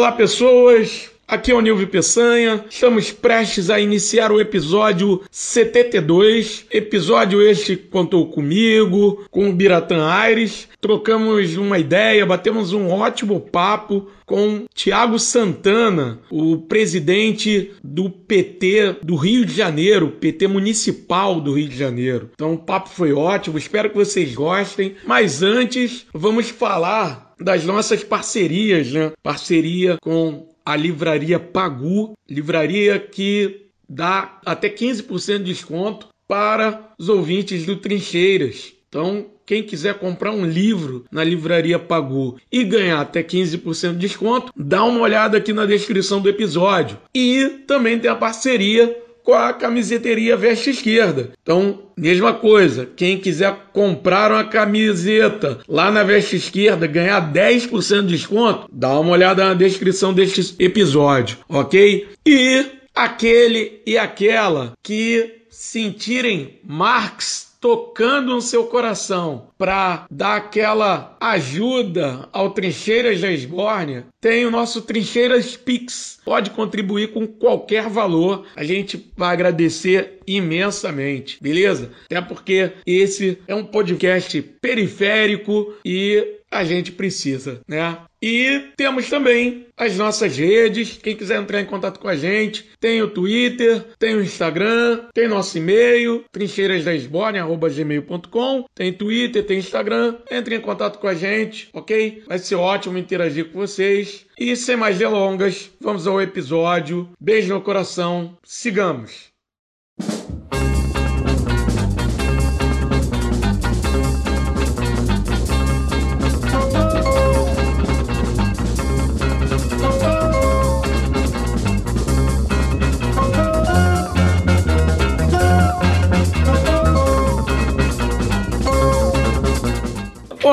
Olá, pessoas. Aqui é o Nilvio Peçanha. Estamos prestes a iniciar o episódio 72. Episódio este contou comigo, com o Biratã Aires. Trocamos uma ideia, batemos um ótimo papo com Tiago Santana, o presidente do PT do Rio de Janeiro, PT Municipal do Rio de Janeiro. Então o papo foi ótimo, espero que vocês gostem. Mas antes, vamos falar das nossas parcerias, né? Parceria com a livraria Pagu, livraria que dá até 15% de desconto para os ouvintes do Trincheiras. Então, quem quiser comprar um livro na livraria Pagu e ganhar até 15% de desconto, dá uma olhada aqui na descrição do episódio. E também tem a parceria com a camiseteria Veste Esquerda. Então, mesma coisa, quem quiser comprar uma camiseta lá na Veste Esquerda, ganhar 10% de desconto, dá uma olhada na descrição deste episódio, ok? E aquele e aquela que sentirem Marx tocando no seu coração para dar aquela ajuda ao Trincheiras da Esbórnia, tem o nosso Trincheiras Pix. Pode contribuir com qualquer valor, a gente vai agradecer imensamente, beleza? Até porque esse é um podcast periférico e a gente precisa, né? E temos também as nossas redes. Quem quiser entrar em contato com a gente, tem o Twitter, tem o Instagram, tem nosso e-mail, trincheirasdaesborne.gmail.com. Tem Twitter, tem Instagram. Entre em contato com a gente, ok? Vai ser ótimo interagir com vocês. E sem mais delongas, vamos ao episódio. Beijo no coração. Sigamos.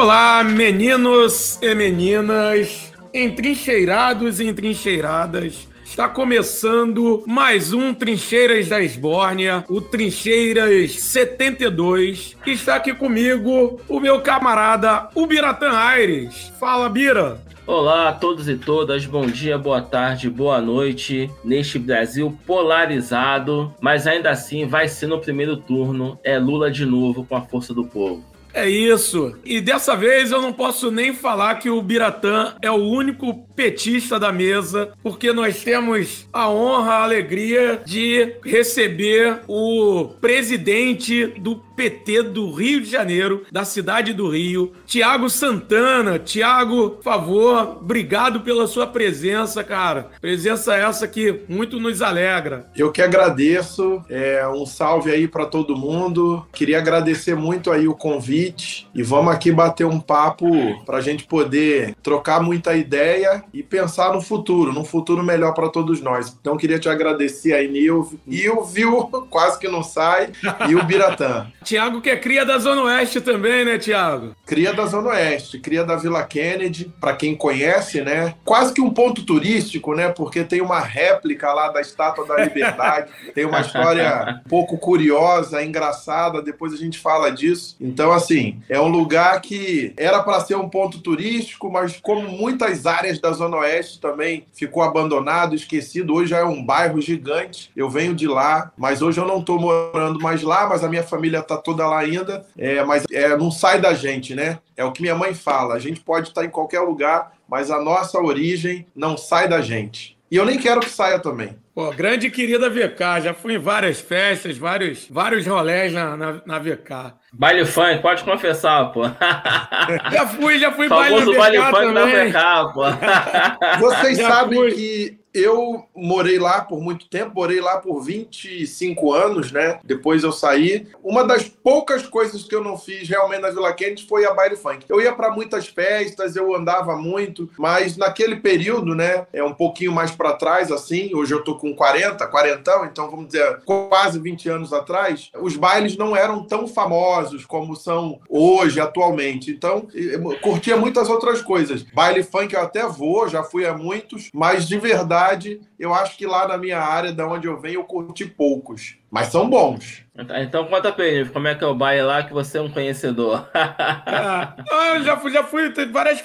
Olá, meninos e meninas, entrincheirados e entrincheiradas. Está começando mais um Trincheiras da Esbórnia, o Trincheiras 72. Está aqui comigo o meu camarada Ubiratan Aires. Fala, Bira! Olá a todos e todas, bom dia, boa tarde, boa noite. Neste Brasil polarizado, mas ainda assim vai ser no primeiro turno. É Lula de novo com a força do povo. É isso. E dessa vez eu não posso nem falar que o Biratã é o único petista da mesa, porque nós temos a honra, a alegria de receber o presidente do PT do Rio de Janeiro, da cidade do Rio, Tiago Santana. Tiago, por favor, obrigado pela sua presença, cara. Presença essa que muito nos alegra. Eu que agradeço. É, um salve aí para todo mundo. Queria agradecer muito aí o convite e vamos aqui bater um papo para a gente poder trocar muita ideia e pensar no futuro, num futuro melhor para todos nós. Então queria te agradecer aí, Nil, o Viu, quase que não sai, e o Biratã. Tiago, que é cria da Zona Oeste também, né, Tiago? Cria da Zona Oeste, cria da Vila Kennedy, para quem conhece, né? Quase que um ponto turístico, né? Porque tem uma réplica lá da Estátua da Liberdade, tem uma história um pouco curiosa, engraçada, depois a gente fala disso. Então, assim, é um lugar que era para ser um ponto turístico, mas como muitas áreas da Zona Oeste também ficou abandonado, esquecido, hoje já é um bairro gigante. Eu venho de lá, mas hoje eu não estou morando mais lá, mas a minha família está toda lá ainda, é, mas é, não sai da gente, né? É o que minha mãe fala. A gente pode estar em qualquer lugar, mas a nossa origem não sai da gente. E eu nem quero que saia também. Pô, grande querida VK, já fui em várias festas, vários, vários rolés na, na, na VK. Baile funk, pode confessar, pô. Já fui, já fui baile, baile funk também. da VK, pô. Vocês já sabem fui. que eu morei lá por muito tempo, morei lá por 25 anos, né? Depois eu saí. Uma das poucas coisas que eu não fiz realmente na Vila Kennedy foi a baile funk. Eu ia para muitas festas, eu andava muito, mas naquele período, né, é um pouquinho mais para trás assim, hoje eu tô com 40, 40, então vamos dizer, quase 20 anos atrás, os bailes não eram tão famosos como são hoje, atualmente. Então, curtia muitas outras coisas. Baile funk eu até vou, já fui a muitos, mas de verdade verdade, eu acho que lá na minha área, da onde eu venho, eu curti poucos. Mas são bons. Então conta pra ele, como é que é o baile lá, que você é um conhecedor. ah, eu já fui, já fui, tem várias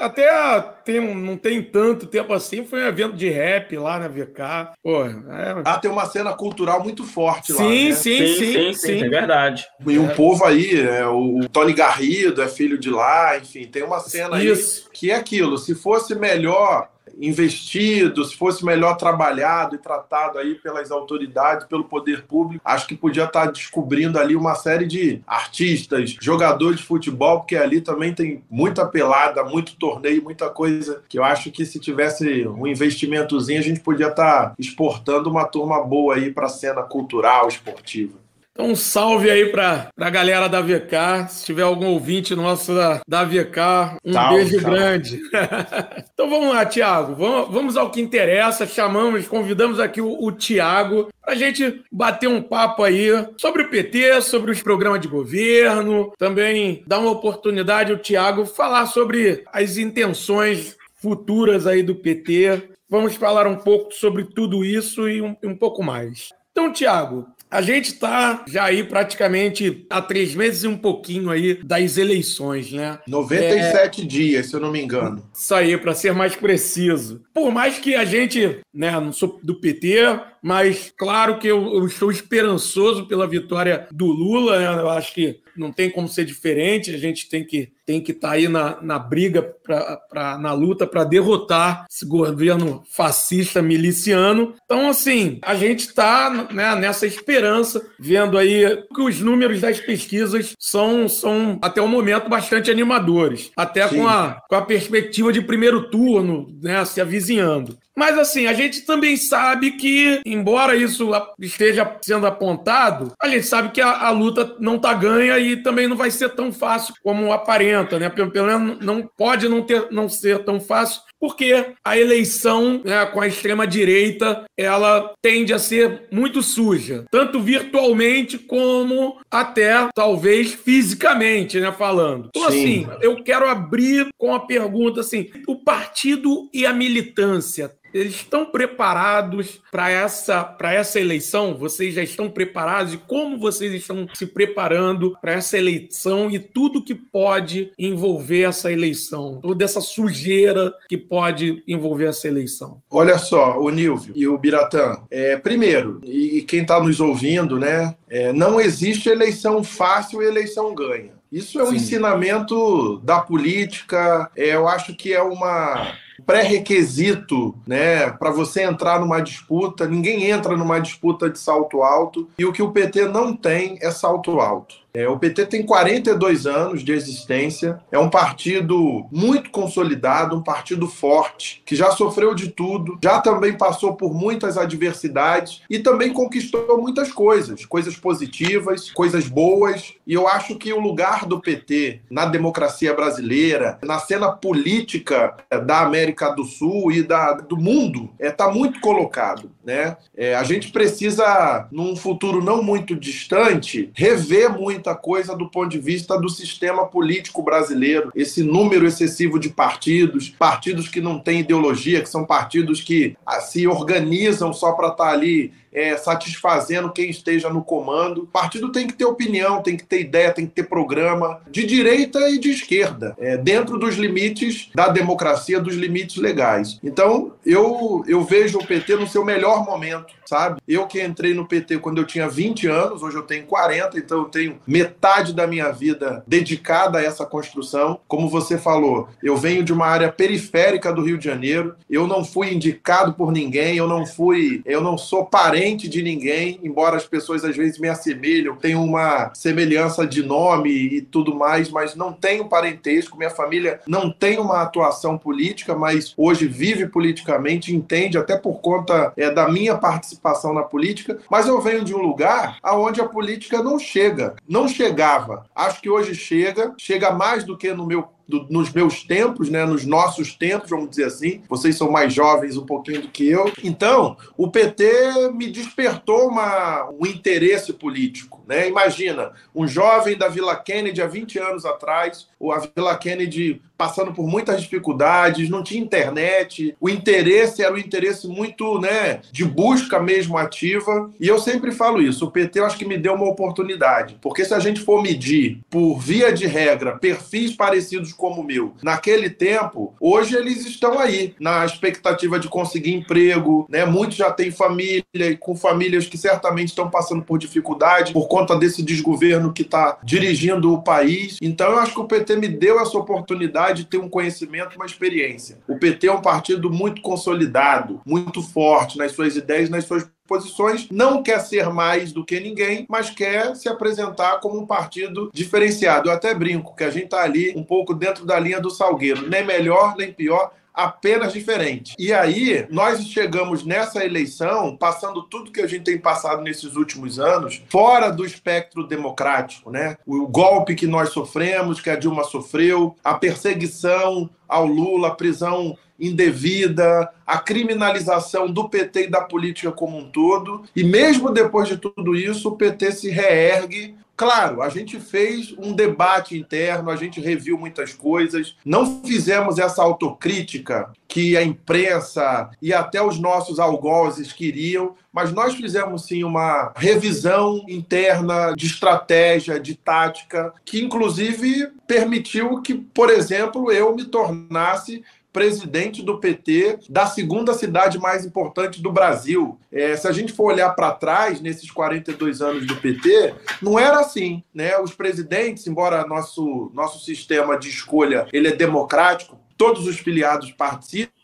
até tem, não tem tanto tempo assim, foi um evento de rap lá na VK. Pô, é... Ah, tem uma cena cultural muito forte sim, lá. Né? Sim, sim, sim, sim, é verdade. E um é. povo aí, é, o Tony Garrido é filho de lá, enfim, tem uma cena Isso. aí que é aquilo. Se fosse melhor investido, se fosse melhor trabalhado e tratado aí pelas autoridades, pelo poder público, acho que podia estar descobrindo ali uma série de artistas, jogadores de futebol, porque ali também tem muita pelada, muito torneio, muita coisa que eu acho que se tivesse um investimentozinho a gente podia estar exportando uma turma boa aí para a cena cultural, esportiva. Então, um salve aí para a galera da VK. Se tiver algum ouvinte nosso da, da VK, um salve, beijo salve. grande. então vamos lá, Tiago. Vamos, vamos, ao que interessa. Chamamos, convidamos aqui o, o Tiago para a gente bater um papo aí sobre o PT, sobre os programas de governo. Também dar uma oportunidade ao Tiago falar sobre as intenções futuras aí do PT. Vamos falar um pouco sobre tudo isso e um, um pouco mais. Então, Tiago, a gente está já aí praticamente há três meses e um pouquinho aí das eleições, né? 97 é... dias, se eu não me engano. Isso aí, para ser mais preciso. Por mais que a gente, né, não sou do PT, mas claro que eu, eu estou esperançoso pela vitória do Lula. Né? Eu acho que não tem como ser diferente. A gente tem que tem que estar tá aí na, na briga, pra, pra, na luta para derrotar esse governo fascista miliciano. Então, assim, a gente está né, nessa esperança, vendo aí que os números das pesquisas são, são até o momento, bastante animadores, até com a, com a perspectiva de primeiro turno né, se avizinhando. Mas assim, a gente também sabe que, embora isso esteja sendo apontado, a gente sabe que a, a luta não está ganha e também não vai ser tão fácil como aparenta, né? Pelo, menos não pode não, ter, não ser tão fácil porque a eleição né, com a extrema direita ela tende a ser muito suja, tanto virtualmente como até talvez fisicamente, né, falando. Então Sim. assim, eu quero abrir com a pergunta assim: o partido e a militância eles estão preparados para essa, para essa eleição? Vocês já estão preparados? E como vocês estão se preparando para essa eleição e tudo que pode envolver essa eleição? Toda essa sujeira que pode envolver essa eleição? Olha só, o Nilvio e o Biratã. É, primeiro, e quem está nos ouvindo, né? É, não existe eleição fácil e eleição ganha. Isso é um Sim. ensinamento da política. É, eu acho que é uma pré-requisito, né, para você entrar numa disputa. Ninguém entra numa disputa de salto alto e o que o PT não tem é salto alto. É, o PT tem 42 anos de existência, é um partido muito consolidado, um partido forte, que já sofreu de tudo, já também passou por muitas adversidades e também conquistou muitas coisas, coisas positivas, coisas boas. E eu acho que o lugar do PT na democracia brasileira, na cena política é, da América do Sul e da, do mundo, está é, tá muito colocado. Né? É, a gente precisa, num futuro não muito distante, rever muita muita coisa do ponto de vista do sistema político brasileiro. Esse número excessivo de partidos, partidos que não têm ideologia, que são partidos que ah, se organizam só para estar tá ali é, satisfazendo quem esteja no comando. O partido tem que ter opinião, tem que ter ideia, tem que ter programa de direita e de esquerda, é, dentro dos limites da democracia, dos limites legais. Então, eu, eu vejo o PT no seu melhor momento, sabe? Eu que entrei no PT quando eu tinha 20 anos, hoje eu tenho 40, então eu tenho metade da minha vida dedicada a essa construção. Como você falou, eu venho de uma área periférica do Rio de Janeiro, eu não fui indicado por ninguém, eu não fui, eu não sou parente parente de ninguém, embora as pessoas às vezes me assemelham, tenham uma semelhança de nome e tudo mais, mas não tenho parentesco. Minha família não tem uma atuação política, mas hoje vive politicamente, entende até por conta é, da minha participação na política. Mas eu venho de um lugar aonde a política não chega, não chegava. Acho que hoje chega, chega mais do que no meu do, nos meus tempos, né, nos nossos tempos, vamos dizer assim. Vocês são mais jovens um pouquinho do que eu. Então, o PT me despertou uma, um interesse político. Né? Imagina, um jovem da Vila Kennedy há 20 anos atrás, a Vila Kennedy passando por muitas dificuldades, não tinha internet, o interesse era um interesse muito, né, de busca mesmo ativa. E eu sempre falo isso, o PT eu acho que me deu uma oportunidade, porque se a gente for medir por via de regra perfis parecidos como o meu, naquele tempo, hoje eles estão aí na expectativa de conseguir emprego, né? Muitos já têm família e com famílias que certamente estão passando por dificuldade por conta desse desgoverno que está dirigindo o país. Então eu acho que o PT me deu essa oportunidade de ter um conhecimento, uma experiência. O PT é um partido muito consolidado, muito forte nas suas ideias, nas suas posições, não quer ser mais do que ninguém, mas quer se apresentar como um partido diferenciado. Eu até brinco que a gente está ali um pouco dentro da linha do Salgueiro, nem melhor nem pior, apenas diferente. E aí, nós chegamos nessa eleição, passando tudo que a gente tem passado nesses últimos anos, fora do espectro democrático, né? O golpe que nós sofremos, que a Dilma sofreu, a perseguição ao Lula, a prisão indevida, a criminalização do PT e da política como um todo. E mesmo depois de tudo isso, o PT se reergue Claro, a gente fez um debate interno, a gente reviu muitas coisas, não fizemos essa autocrítica que a imprensa e até os nossos algozes queriam, mas nós fizemos sim uma revisão interna de estratégia, de tática, que inclusive permitiu que, por exemplo, eu me tornasse presidente do PT da segunda cidade mais importante do Brasil. É, se a gente for olhar para trás, nesses 42 anos do PT, não era assim. Né? Os presidentes, embora nosso, nosso sistema de escolha ele é democrático, todos os filiados participam,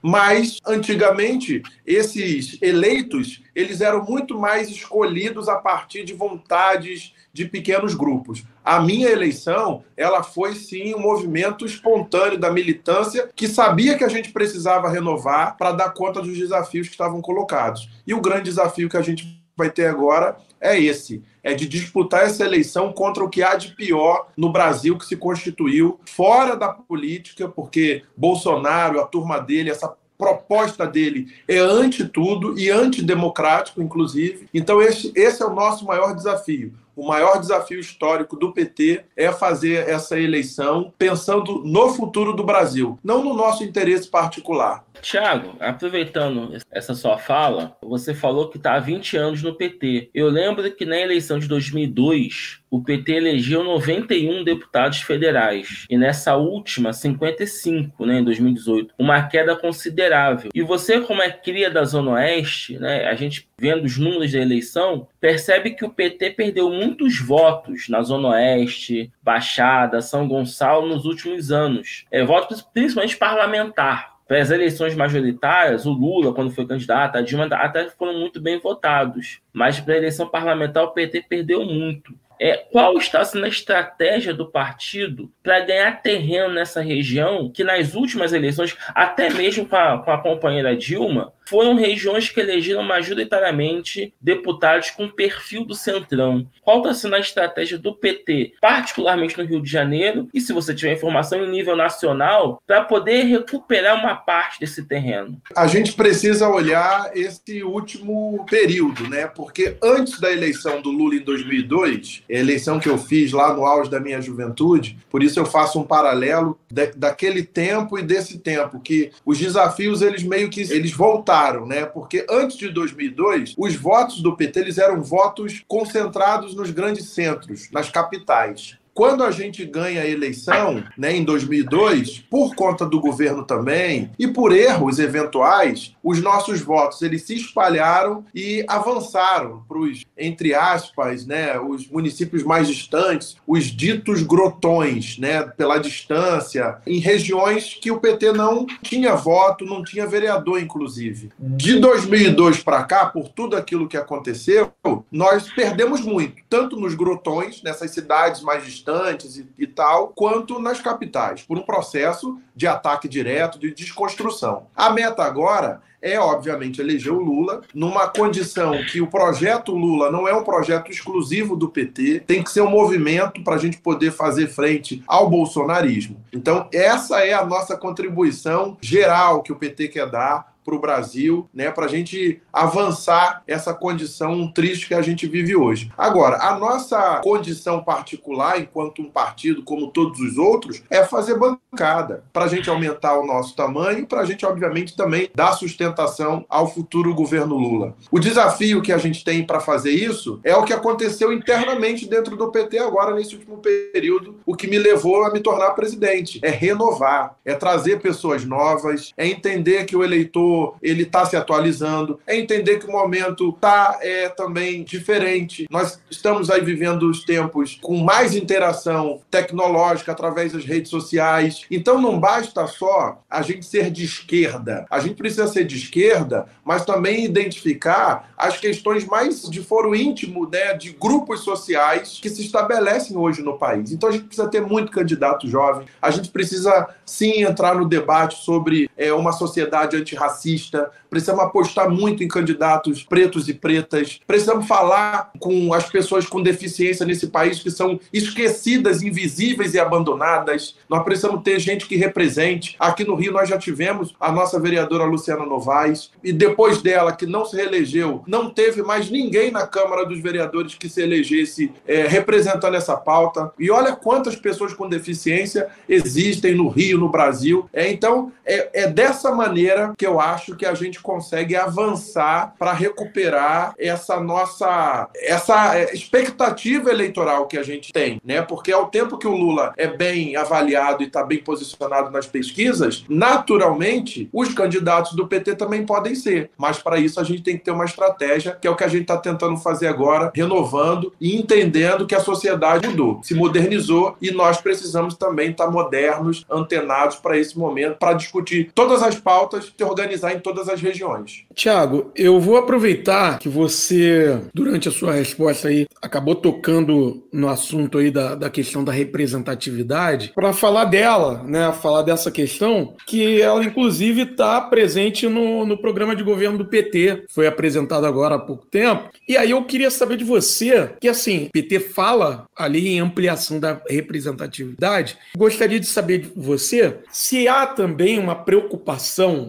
mas antigamente esses eleitos eles eram muito mais escolhidos a partir de vontades de pequenos grupos. A minha eleição, ela foi sim um movimento espontâneo da militância que sabia que a gente precisava renovar para dar conta dos desafios que estavam colocados. E o grande desafio que a gente vai ter agora é esse: é de disputar essa eleição contra o que há de pior no Brasil que se constituiu fora da política, porque Bolsonaro, a turma dele, essa proposta dele é ante tudo e antidemocrático, inclusive. Então, esse, esse é o nosso maior desafio o maior desafio histórico do PT é fazer essa eleição pensando no futuro do Brasil, não no nosso interesse particular. Tiago, aproveitando essa sua fala, você falou que está há 20 anos no PT. Eu lembro que na eleição de 2002, o PT elegeu 91 deputados federais e nessa última 55, né, em 2018, uma queda considerável. E você, como é cria da Zona Oeste, né, a gente vendo os números da eleição, percebe que o PT perdeu muitos votos na Zona Oeste, Baixada, São Gonçalo nos últimos anos. É, votos principalmente parlamentar as eleições majoritárias, o Lula, quando foi candidato, a Dilma até foram muito bem votados. Mas para a eleição parlamentar, o PT perdeu muito é, qual está sendo a estratégia do partido para ganhar terreno nessa região que nas últimas eleições, até mesmo com a, com a companheira Dilma, foram regiões que elegeram majoritariamente deputados com perfil do Centrão. Qual está sendo a estratégia do PT, particularmente no Rio de Janeiro, e se você tiver informação em nível nacional, para poder recuperar uma parte desse terreno? A gente precisa olhar esse último período, né? Porque antes da eleição do Lula em 2002, eleição que eu fiz lá no auge da minha juventude, por isso eu faço um paralelo daquele tempo e desse tempo, que os desafios eles meio que eles voltaram, né? Porque antes de 2002, os votos do PT eles eram votos concentrados nos grandes centros, nas capitais. Quando a gente ganha a eleição, né, em 2002, por conta do governo também e por erros eventuais, os nossos votos eles se espalharam e avançaram para os, entre aspas, né, os municípios mais distantes, os ditos grotões, né, pela distância, em regiões que o PT não tinha voto, não tinha vereador, inclusive. De 2002 para cá, por tudo aquilo que aconteceu, nós perdemos muito, tanto nos grotões, nessas cidades mais distantes distantes e, e tal, quanto nas capitais, por um processo de ataque direto, de desconstrução. A meta agora é, obviamente, eleger o Lula, numa condição que o projeto Lula não é um projeto exclusivo do PT, tem que ser um movimento para a gente poder fazer frente ao bolsonarismo. Então, essa é a nossa contribuição geral que o PT quer dar para o Brasil, né, para a gente avançar essa condição triste que a gente vive hoje. Agora, a nossa condição particular, enquanto um partido como todos os outros, é fazer bancada para a gente aumentar o nosso tamanho, para a gente, obviamente, também dar sustentação ao futuro governo Lula. O desafio que a gente tem para fazer isso é o que aconteceu internamente dentro do PT agora nesse último período, o que me levou a me tornar presidente. É renovar, é trazer pessoas novas, é entender que o eleitor ele está se atualizando, é entender que o momento está é, também diferente. Nós estamos aí vivendo os tempos com mais interação tecnológica através das redes sociais. Então não basta só a gente ser de esquerda. A gente precisa ser de esquerda, mas também identificar as questões mais de foro íntimo, né, de grupos sociais que se estabelecem hoje no país. Então a gente precisa ter muito candidato jovem. A gente precisa sim entrar no debate sobre é, uma sociedade antirracista. Precisamos apostar muito em candidatos pretos e pretas. Precisamos falar com as pessoas com deficiência nesse país que são esquecidas, invisíveis e abandonadas. Nós precisamos ter gente que represente. Aqui no Rio nós já tivemos a nossa vereadora Luciana Novaes e depois dela, que não se reelegeu, não teve mais ninguém na Câmara dos Vereadores que se elegesse é, representando essa pauta. E olha quantas pessoas com deficiência existem no Rio, no Brasil. É, então, é, é dessa maneira que eu acho que a gente consegue avançar para recuperar essa nossa essa é, expectativa eleitoral que a gente tem, né? Porque ao tempo que o Lula é bem avaliado e está bem posicionado nas pesquisas, naturalmente os candidatos do PT também podem ser. Mas para isso a gente tem que ter uma estratégia, que é o que a gente está tentando fazer agora, renovando e entendendo que a sociedade mudou, se modernizou e nós precisamos também estar tá modernos, antenados para esse momento, para discutir todas as pautas, se organizar em todas as regiões. Tiago, eu vou aproveitar que você, durante a sua resposta aí, acabou tocando no assunto aí da, da questão da representatividade, para falar dela, né? Falar dessa questão, que ela inclusive está presente no, no programa de governo do PT, foi apresentado agora há pouco tempo. E aí eu queria saber de você, que assim, PT fala ali em ampliação da representatividade, gostaria de saber de você se há também uma preocupação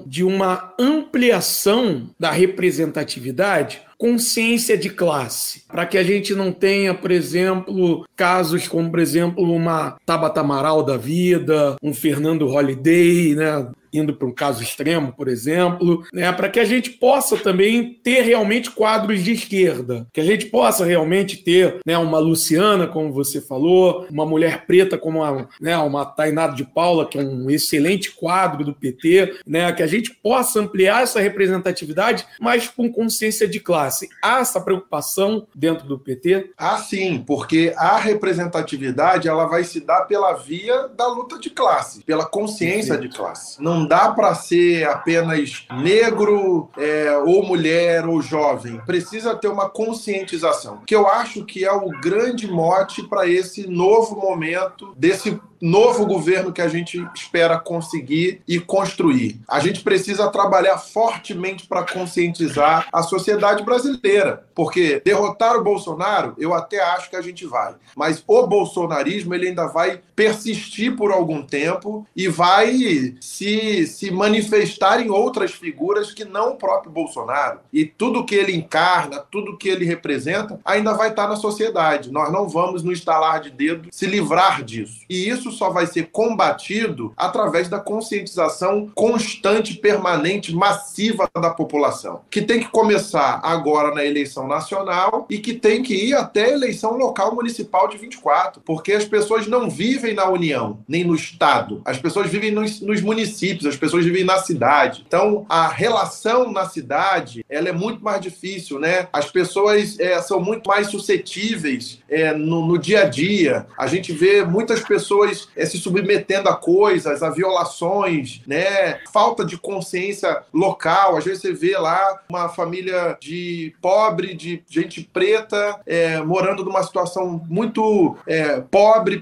de uma ampliação da representatividade consciência de classe, para que a gente não tenha, por exemplo, casos como, por exemplo, uma Tabata Amaral da vida, um Fernando Holiday, né? indo para um caso extremo, por exemplo, né, para que a gente possa também ter realmente quadros de esquerda, que a gente possa realmente ter né, uma Luciana, como você falou, uma mulher preta como a, né, uma Tainá de Paula, que é um excelente quadro do PT, né, que a gente possa ampliar essa representatividade, mas com consciência de classe. Há essa preocupação dentro do PT? Ah, sim, porque a representatividade ela vai se dar pela via da luta de classe, pela consciência de classe. Não não dá para ser apenas negro é, ou mulher ou jovem. Precisa ter uma conscientização, que eu acho que é o grande mote para esse novo momento desse novo governo que a gente espera conseguir e construir. A gente precisa trabalhar fortemente para conscientizar a sociedade brasileira, porque derrotar o Bolsonaro, eu até acho que a gente vai, mas o bolsonarismo ele ainda vai persistir por algum tempo e vai se, se manifestar em outras figuras que não o próprio Bolsonaro. E tudo que ele encarna, tudo que ele representa, ainda vai estar na sociedade. Nós não vamos, no estalar de dedo, se livrar disso. E isso só vai ser combatido através da conscientização constante, permanente, massiva da população, que tem que começar agora na eleição nacional e que tem que ir até a eleição local municipal de 24, porque as pessoas não vivem na União, nem no Estado. As pessoas vivem nos, nos municípios, as pessoas vivem na cidade. Então, a relação na cidade, ela é muito mais difícil, né? As pessoas é, são muito mais suscetíveis é, no, no dia a dia. A gente vê muitas pessoas é, se submetendo a coisas, a violações, né? Falta de consciência local. Às vezes você vê lá uma família de pobre, de gente preta, é, morando numa situação muito é, pobre,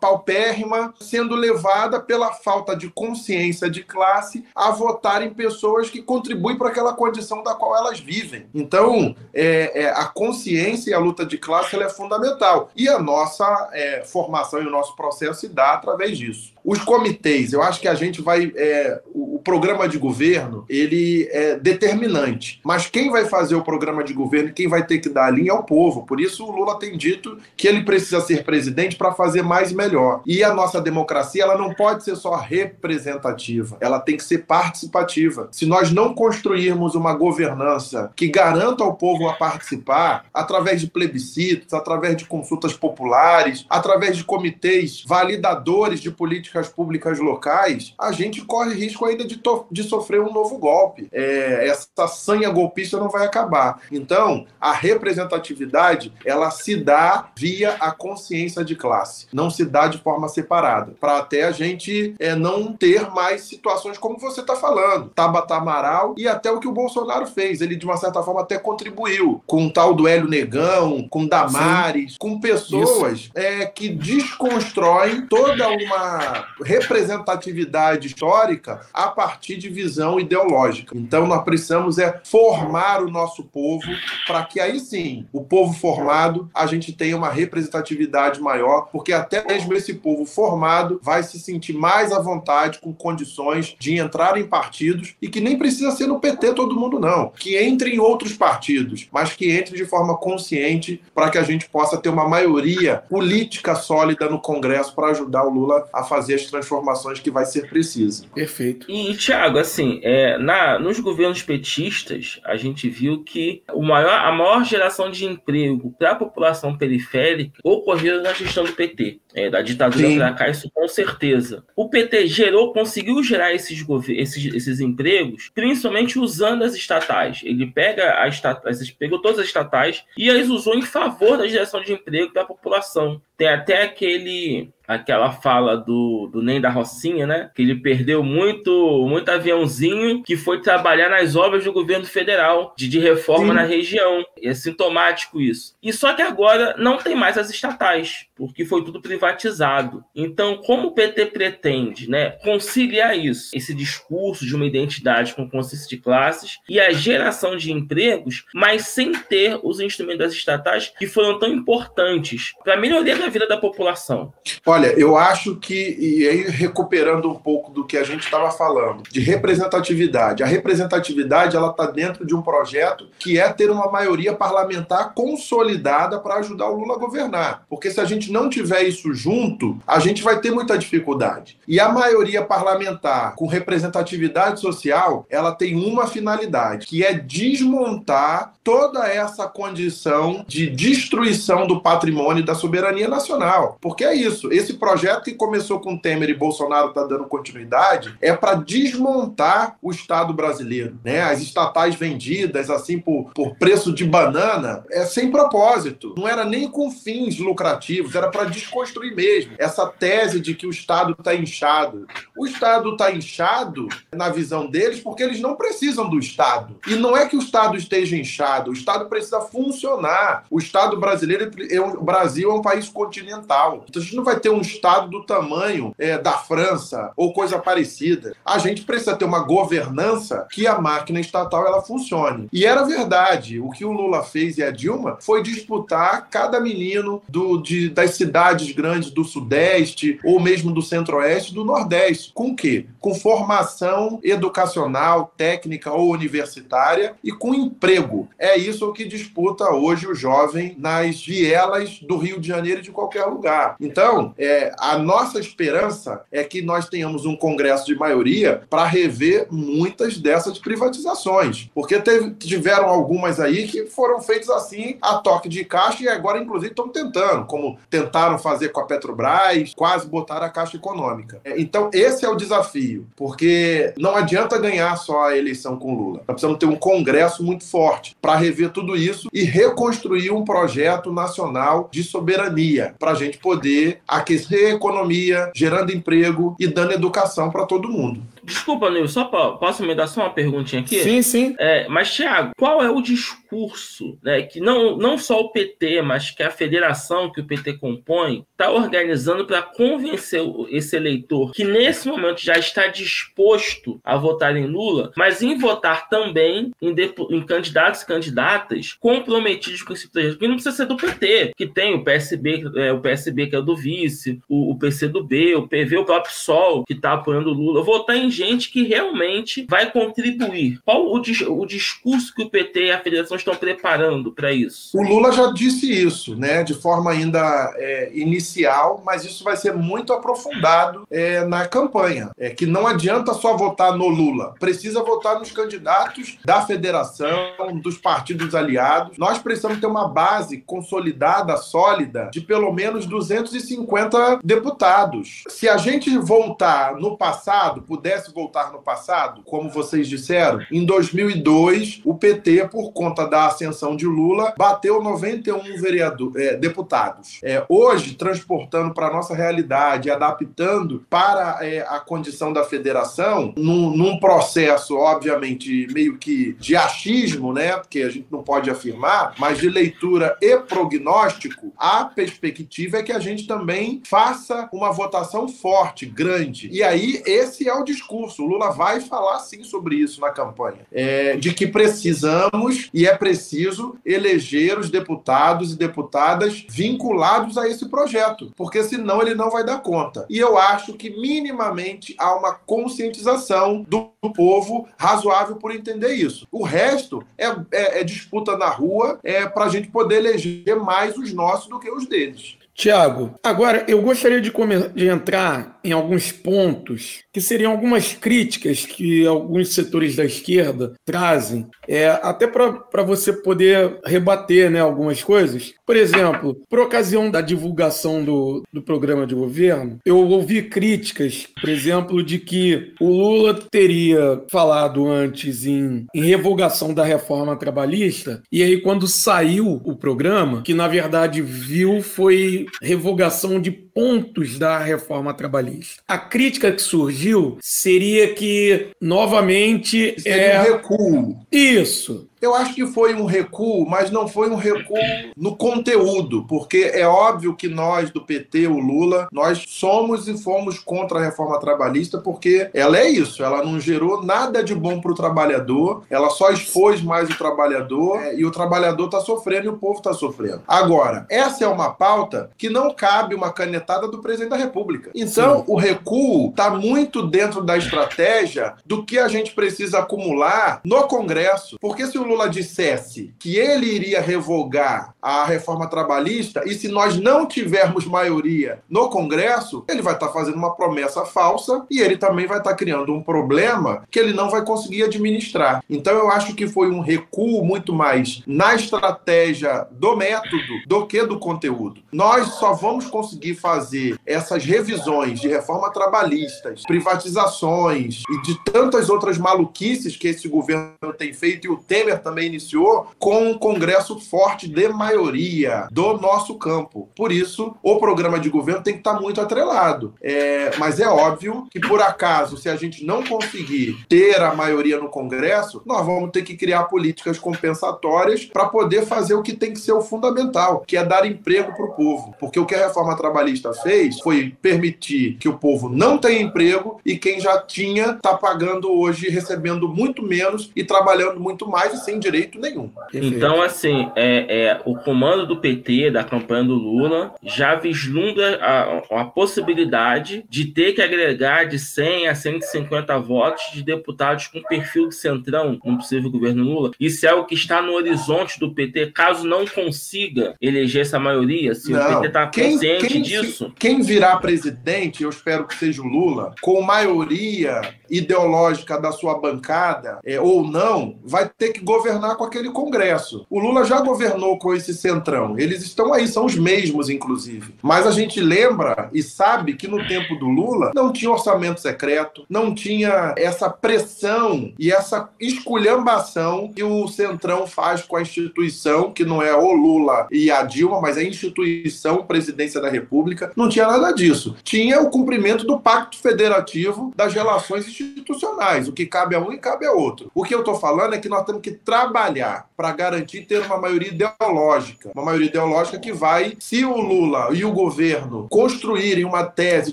paupérrima, sendo levada pela falta de consciência de classe a votar em pessoas que contribuem para aquela condição da qual elas vivem. Então, é, é, a consciência e a luta de classe é fundamental. E a nossa é, formação e o nosso processo se dá através disso. Os comitês, eu acho que a gente vai. É, o, o, programa de governo, ele é determinante. Mas quem vai fazer o programa de governo, quem vai ter que dar a linha é o povo. Por isso o Lula tem dito que ele precisa ser presidente para fazer mais e melhor. E a nossa democracia, ela não pode ser só representativa, ela tem que ser participativa. Se nós não construirmos uma governança que garanta ao povo a participar, através de plebiscitos, através de consultas populares, através de comitês validadores de políticas públicas locais, a gente corre risco ainda de, de sofrer um novo golpe. É, essa sanha golpista não vai acabar. Então, a representatividade, ela se dá via a consciência de classe, não se dá de forma separada, para até a gente é, não ter mais situações como você está falando, Tabata Amaral e até o que o Bolsonaro fez. Ele, de uma certa forma, até contribuiu com o tal do Hélio Negão, com Damares, Sim. com pessoas é, que desconstroem toda uma representatividade histórica a partir de visão ideológica. Então, nós precisamos é formar o nosso povo para que aí sim, o povo formado, a gente tenha uma representatividade maior, porque até mesmo esse povo formado vai se sentir mais à vontade, com condições de entrar em partidos e que nem precisa ser no PT todo mundo, não. Que entre em outros partidos, mas que entre de forma consciente para que a gente possa ter uma maioria política sólida no Congresso para ajudar o Lula a fazer as transformações que vai ser preciso. Perfeito. E, Tiago, assim, é, na, nos governos petistas, a gente viu que o maior, a maior geração de emprego para a população periférica ocorreu na gestão do PT é, da ditadura para cá, isso com certeza. O PT gerou, conseguiu gerar esses, esses, esses empregos, principalmente usando as estatais. Ele pega a estatais, pegou todas as estatais e as usou em favor da geração de emprego da população. Tem até aquele aquela fala do, do Nem da Rocinha, né? Que ele perdeu muito, muito aviãozinho que foi trabalhar nas obras do governo federal de, de reforma Sim. na região. É sintomático isso. E só que agora não tem mais as estatais, porque foi tudo privatizado. Então, como o PT pretende né, conciliar isso, esse discurso de uma identidade com consciência de classes e a geração de empregos, mas sem ter os instrumentos estatais que foram tão importantes para a melhoria da vida da população? Olha, eu acho que, e aí recuperando um pouco do que a gente estava falando, de representatividade. A representatividade ela está dentro de um projeto que é ter uma maioria parlamentar consolidada para ajudar o Lula a governar. Porque se a gente não tiver isso junto, a gente vai ter muita dificuldade. E a maioria parlamentar com representatividade social, ela tem uma finalidade, que é desmontar toda essa condição de destruição do patrimônio e da soberania nacional. Porque é isso. Esse projeto que começou com Temer e Bolsonaro está dando continuidade é para desmontar o Estado brasileiro. Né? As estatais vendidas assim por, por preço de banana é sem propósito. Não era nem com fins lucrativos, era para desconstruir mesmo. Essa tese de que o Estado está inchado. O Estado está inchado, na visão deles, porque eles não precisam do Estado. E não é que o Estado esteja inchado, o Estado precisa funcionar. O Estado brasileiro, é o Brasil é um país continental. Então a gente não vai ter um Estado do tamanho é, da França ou coisa parecida. A gente precisa ter uma governança que a máquina estatal ela funcione. E era verdade. O que o Lula fez e a Dilma foi disputar cada menino do, de, das cidades grandes do Sudeste ou mesmo do Centro-Oeste do Nordeste. Com quê? Com formação educacional, técnica ou universitária e com emprego. É isso que disputa hoje o jovem nas vielas do Rio de Janeiro e de qualquer lugar. Então, é, a nossa esperança é que nós tenhamos um Congresso de maioria para rever muitas dessas privatizações. Porque teve, tiveram algumas aí que foram feitas assim a toque de caixa e agora, inclusive, estão tentando, como tentaram fazer com a Petrobras, quase botar a Caixa Econômica. É, então, esse é o desafio, porque não adianta ganhar só a eleição com Lula. Nós precisamos ter um Congresso muito forte para rever tudo isso e reconstruir um projeto nacional de soberania para a gente poder aquecer a economia, gerando emprego e dando educação para todo mundo. Desculpa, Nil, só posso me dar só uma perguntinha aqui? Sim, sim. É, mas, Thiago, qual é o discurso né, que não, não só o PT, mas que a federação que o PT compõe está organizando para convencer esse eleitor que nesse momento já está disposto a votar em Lula, mas em votar também em, em candidatos e candidatas comprometidos com esse projeto. Porque não precisa ser do PT, que tem o PSB, é, o PSB que é do vice, o, o PCdoB, o PV, o próprio PSOL, que está apoiando o Lula. Votar em gente que realmente vai contribuir. Qual o, o discurso que o PT e a federação estão preparando para isso? O Lula já disse isso, né, de forma ainda é, inicial, mas isso vai ser muito aprofundado é, na campanha. É que não adianta só votar no Lula, precisa votar nos candidatos da federação, dos partidos aliados. Nós precisamos ter uma base consolidada, sólida, de pelo menos 250 deputados. Se a gente voltar no passado, pudesse voltar no passado, como vocês disseram, em 2002, o PT, por conta da ascensão de Lula, bateu 91 vereador, é, deputados. É, hoje, transportando para a nossa realidade, adaptando para é, a condição da federação, num, num, processo, obviamente, meio que de achismo, né? Porque a gente não pode afirmar, mas de leitura e prognóstico, a perspectiva é que a gente também faça uma votação forte, grande. E aí, esse é o discurso. O Lula vai falar sim sobre isso na campanha. É, de que precisamos e é preciso eleger os deputados e deputadas vinculados a esse projeto, porque senão ele não vai dar conta. E eu acho que minimamente há uma conscientização do povo razoável por entender isso. O resto é, é, é disputa na rua é, para a gente poder eleger mais os nossos do que os deles. Tiago, agora eu gostaria de, de, entrar em alguns pontos que seriam algumas críticas que alguns setores da esquerda trazem, é, até para você poder rebater né, algumas coisas. Por exemplo, por ocasião da divulgação do, do programa de governo, eu ouvi críticas, por exemplo, de que o Lula teria falado antes em, em revogação da reforma trabalhista, e aí quando saiu o programa, que na verdade viu foi revogação de pontos da reforma trabalhista. A crítica que surgiu seria que, novamente. Seria é... um recuo. Isso. Eu acho que foi um recuo, mas não foi um recuo no conteúdo, porque é óbvio que nós do PT, o Lula, nós somos e fomos contra a reforma trabalhista, porque ela é isso, ela não gerou nada de bom para o trabalhador, ela só expôs mais o trabalhador é, e o trabalhador está sofrendo e o povo está sofrendo. Agora, essa é uma pauta que não cabe uma do presidente da República. Então, Sim. o recuo está muito dentro da estratégia do que a gente precisa acumular no Congresso, porque se o Lula dissesse que ele iria revogar a reforma trabalhista e se nós não tivermos maioria no Congresso, ele vai estar tá fazendo uma promessa falsa e ele também vai estar tá criando um problema que ele não vai conseguir administrar. Então eu acho que foi um recuo muito mais na estratégia do método do que do conteúdo. Nós só vamos conseguir fazer essas revisões de reforma trabalhistas, privatizações e de tantas outras maluquices que esse governo tem feito e o Temer também iniciou com um Congresso forte de maioria do nosso campo. Por isso, o programa de governo tem que estar muito atrelado. É, mas é óbvio que, por acaso, se a gente não conseguir ter a maioria no Congresso, nós vamos ter que criar políticas compensatórias para poder fazer o que tem que ser o fundamental, que é dar emprego para o povo. Porque o que a reforma trabalhista fez foi permitir que o povo não tenha emprego e quem já tinha está pagando hoje, recebendo muito menos e trabalhando muito mais sem direito nenhum. Então, assim, é, é, o comando do PT, da campanha do Lula, já vislumbra a, a possibilidade de ter que agregar de 100 a 150 votos de deputados com perfil de centrão no possível governo Lula. Isso é o que está no horizonte do PT, caso não consiga eleger essa maioria, se não. o PT está consciente quem, disso. Quem virá presidente, eu espero que seja o Lula, com maioria ideológica da sua bancada, é, ou não, vai ter que governar com aquele Congresso. O Lula já governou com esse centrão. Eles estão aí, são os mesmos, inclusive. Mas a gente lembra e sabe que no tempo do Lula não tinha orçamento secreto, não tinha essa pressão e essa esculhambação que o centrão faz com a instituição, que não é o Lula e a Dilma, mas é a instituição Presidência da República Não tinha nada disso. Tinha o cumprimento do Pacto Federativo das relações institucionais, o que cabe a um e cabe a outro. O que eu estou falando é que nós temos que trabalhar para garantir ter uma maioria ideológica, uma maioria ideológica que vai, se o Lula e o governo construírem uma tese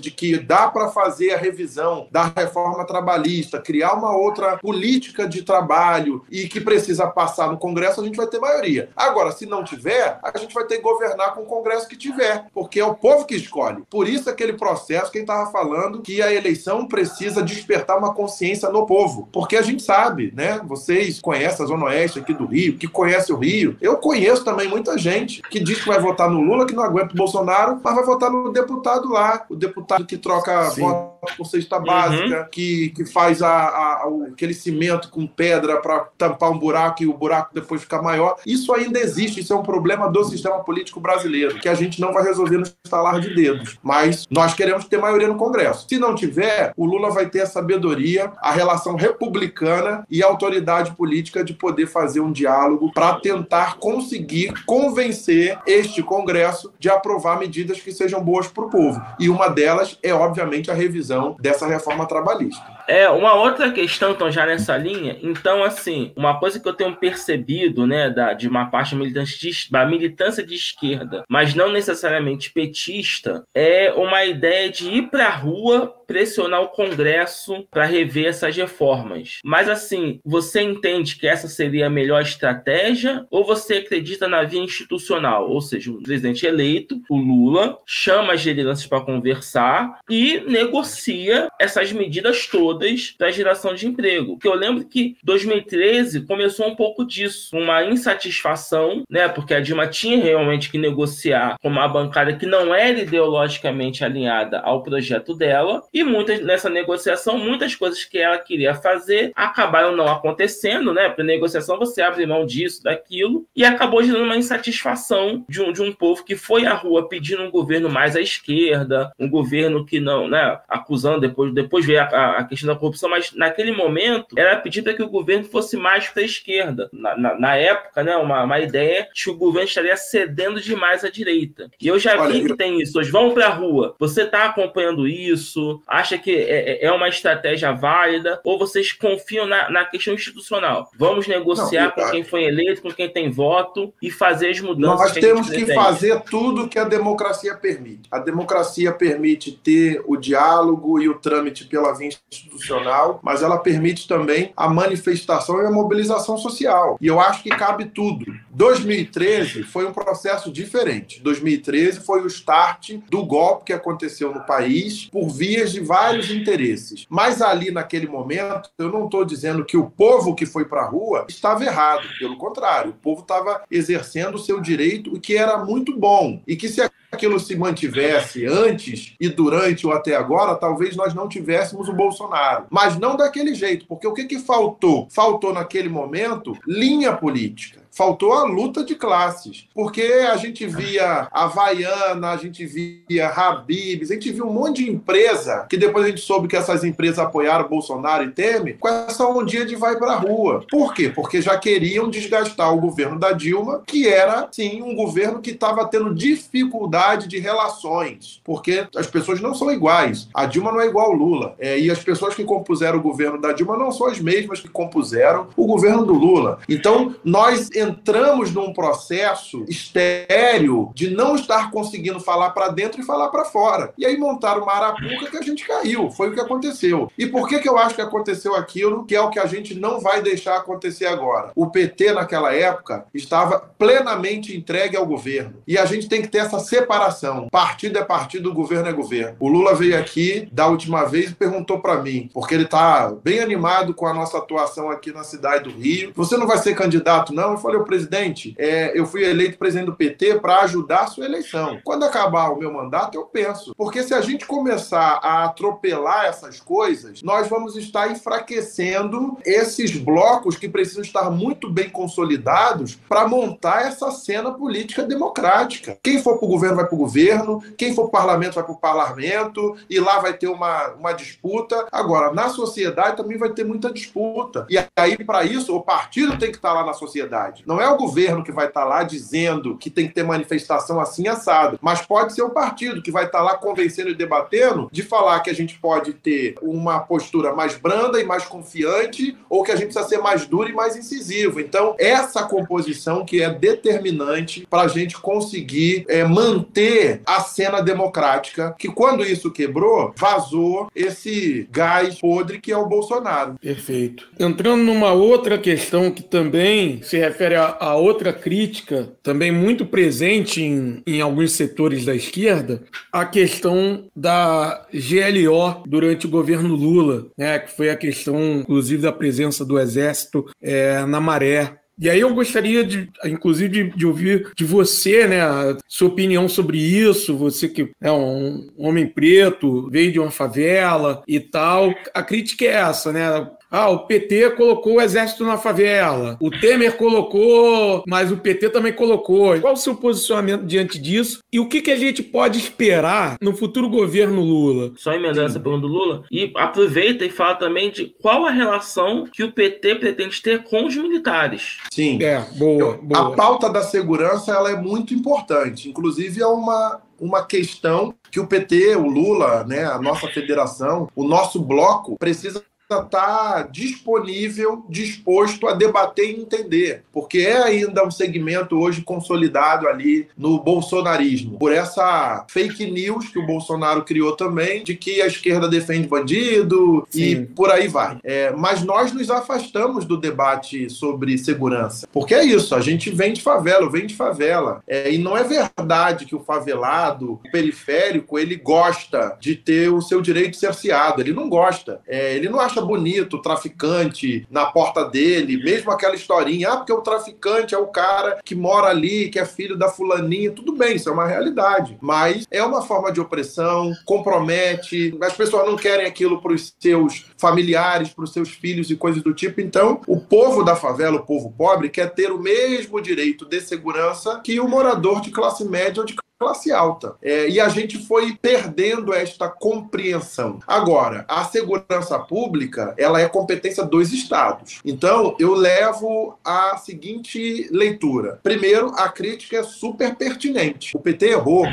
de que dá para fazer a revisão da reforma trabalhista, criar uma outra política de trabalho e que precisa passar no Congresso, a gente vai ter maioria. Agora, se não tiver, a gente vai ter que governar com o Congresso que tiver, porque é o povo que escolhe. Por isso aquele processo, quem estava falando que a eleição precisa despertar uma consciência no povo, porque a gente sabe, né? Vocês conhecem a Zona Oeste aqui do Rio, que conhece o Rio. Eu conheço também muita gente que diz que vai votar no Lula, que não aguenta o Bolsonaro, mas vai votar no deputado lá, o deputado que troca Sim. voto por cesta básica, uhum. que, que faz a, a, aquele cimento com pedra para tampar um buraco e o buraco depois ficar maior. Isso ainda existe, isso é um problema do sistema político brasileiro, que a gente não vai resolver no estalar de dedos. Mas nós queremos ter maioria no Congresso. Se não tiver, o Lula vai ter a sabedoria, a relação republicana e a autoridade política de poder fazer um diálogo para tentar conseguir convencer este Congresso de aprovar medidas que sejam boas para o povo. E uma delas é, obviamente, a revisão dessa reforma trabalhista. É, uma outra questão, então, já nessa linha, então, assim, uma coisa que eu tenho percebido, né, da, de uma parte militante da militância de esquerda, mas não necessariamente petista, é uma ideia de ir para a rua pressionar o Congresso para rever essas reformas. Mas, assim, você entende que essa seria a melhor estratégia ou você acredita na via institucional? Ou seja, o presidente eleito, o Lula, chama as lideranças para conversar e negocia essas medidas todas todas para geração de emprego. Que eu lembro que 2013 começou um pouco disso, uma insatisfação, né? Porque a Dilma tinha realmente que negociar com uma bancada que não era ideologicamente alinhada ao projeto dela, e muitas nessa negociação, muitas coisas que ela queria fazer acabaram não acontecendo, né? Para negociação você abre mão disso, daquilo, e acabou gerando uma insatisfação de um, de um povo que foi à rua pedindo um governo mais à esquerda, um governo que não, né? Acusando depois, depois veio a, a questão da corrupção, mas naquele momento era pedido para que o governo fosse mais para a esquerda. Na, na, na, época, né, uma, uma ideia de que o governo estaria cedendo demais à direita. E eu já Olha, vi que tem isso. Hoje vão para a rua. Você está acompanhando isso? Acha que é, é, é, uma estratégia válida? Ou vocês confiam na, na questão institucional? Vamos negociar Não, com quem foi eleito, com quem tem voto e fazer as mudanças. Nós que temos que fazer tudo que a democracia permite. A democracia permite ter o diálogo e o trâmite pela via institucional institucional, mas ela permite também a manifestação e a mobilização social. E eu acho que cabe tudo. 2013 foi um processo diferente. 2013 foi o start do golpe que aconteceu no país por vias de vários interesses. Mas ali naquele momento, eu não estou dizendo que o povo que foi para a rua estava errado. Pelo contrário, o povo estava exercendo o seu direito, o que era muito bom. E que se aquilo se mantivesse antes e durante ou até agora, talvez nós não tivéssemos o Bolsonaro. Mas não daquele jeito, porque o que, que faltou? Faltou naquele momento linha política faltou a luta de classes. Porque a gente via Havaiana, a gente via Habibs, a gente viu um monte de empresa que depois a gente soube que essas empresas apoiaram Bolsonaro e Temer com essa ondinha de vai pra rua. Por quê? Porque já queriam desgastar o governo da Dilma, que era, sim, um governo que estava tendo dificuldade de relações. Porque as pessoas não são iguais. A Dilma não é igual ao Lula. É, e as pessoas que compuseram o governo da Dilma não são as mesmas que compuseram o governo do Lula. Então, nós entramos num processo estéreo de não estar conseguindo falar para dentro e falar para fora. E aí montaram uma arapuca que a gente caiu. Foi o que aconteceu. E por que, que eu acho que aconteceu aquilo, que é o que a gente não vai deixar acontecer agora? O PT, naquela época, estava plenamente entregue ao governo. E a gente tem que ter essa separação. Partido é partido, governo é governo. O Lula veio aqui da última vez e perguntou para mim, porque ele está bem animado com a nossa atuação aqui na cidade do Rio. Você não vai ser candidato, não? Eu falei, falei, presidente, é, eu fui eleito presidente do PT para ajudar a sua eleição. Quando acabar o meu mandato, eu penso. Porque se a gente começar a atropelar essas coisas, nós vamos estar enfraquecendo esses blocos que precisam estar muito bem consolidados para montar essa cena política democrática. Quem for para o governo vai para o governo, quem for para o parlamento vai para o parlamento, e lá vai ter uma, uma disputa. Agora, na sociedade também vai ter muita disputa. E aí, para isso, o partido tem que estar lá na sociedade. Não é o governo que vai estar tá lá dizendo que tem que ter manifestação assim assado, mas pode ser o partido que vai estar tá lá convencendo e debatendo de falar que a gente pode ter uma postura mais branda e mais confiante ou que a gente precisa ser mais duro e mais incisivo. Então, essa composição que é determinante para a gente conseguir é, manter a cena democrática, que quando isso quebrou, vazou esse gás podre que é o Bolsonaro. Perfeito. Entrando numa outra questão que também se refere a, a outra crítica, também muito presente em, em alguns setores da esquerda, a questão da GLO durante o governo Lula, né, que foi a questão, inclusive, da presença do Exército é, na maré e aí eu gostaria de, inclusive, de, de, ouvir de você, né, sua opinião sobre isso, você que é um homem preto, veio de uma favela e tal. A crítica é essa, né? Ah, o PT colocou o exército na favela. O Temer colocou, mas o PT também colocou. Qual o seu posicionamento diante disso? E o que, que a gente pode esperar no futuro governo Lula? Só emendar essa pergunta do Lula. E aproveita e fala também de qual a relação que o PT pretende ter com os militares. Sim. É, boa, boa. A pauta da segurança ela é muito importante. Inclusive, é uma, uma questão que o PT, o Lula, né, a nossa federação, o nosso bloco precisa está disponível, disposto a debater e entender, porque é ainda um segmento hoje consolidado ali no bolsonarismo, por essa fake news que o Bolsonaro criou também, de que a esquerda defende bandido Sim. e por aí vai. É, mas nós nos afastamos do debate sobre segurança, porque é isso, a gente vem de favela, vem de favela, é, e não é verdade que o favelado, o periférico, ele gosta de ter o seu direito cerceado, ele não gosta, é, ele não acha acha bonito o traficante na porta dele, mesmo aquela historinha, ah, porque o traficante é o cara que mora ali, que é filho da fulaninha, tudo bem, isso é uma realidade, mas é uma forma de opressão, compromete, as pessoas não querem aquilo para os seus familiares, para os seus filhos e coisas do tipo, então o povo da favela, o povo pobre, quer ter o mesmo direito de segurança que o morador de classe média ou de classe alta. É, e a gente foi perdendo esta compreensão. Agora, a segurança pública, ela é competência dos estados. Então, eu levo a seguinte leitura. Primeiro, a crítica é super pertinente. O PT errou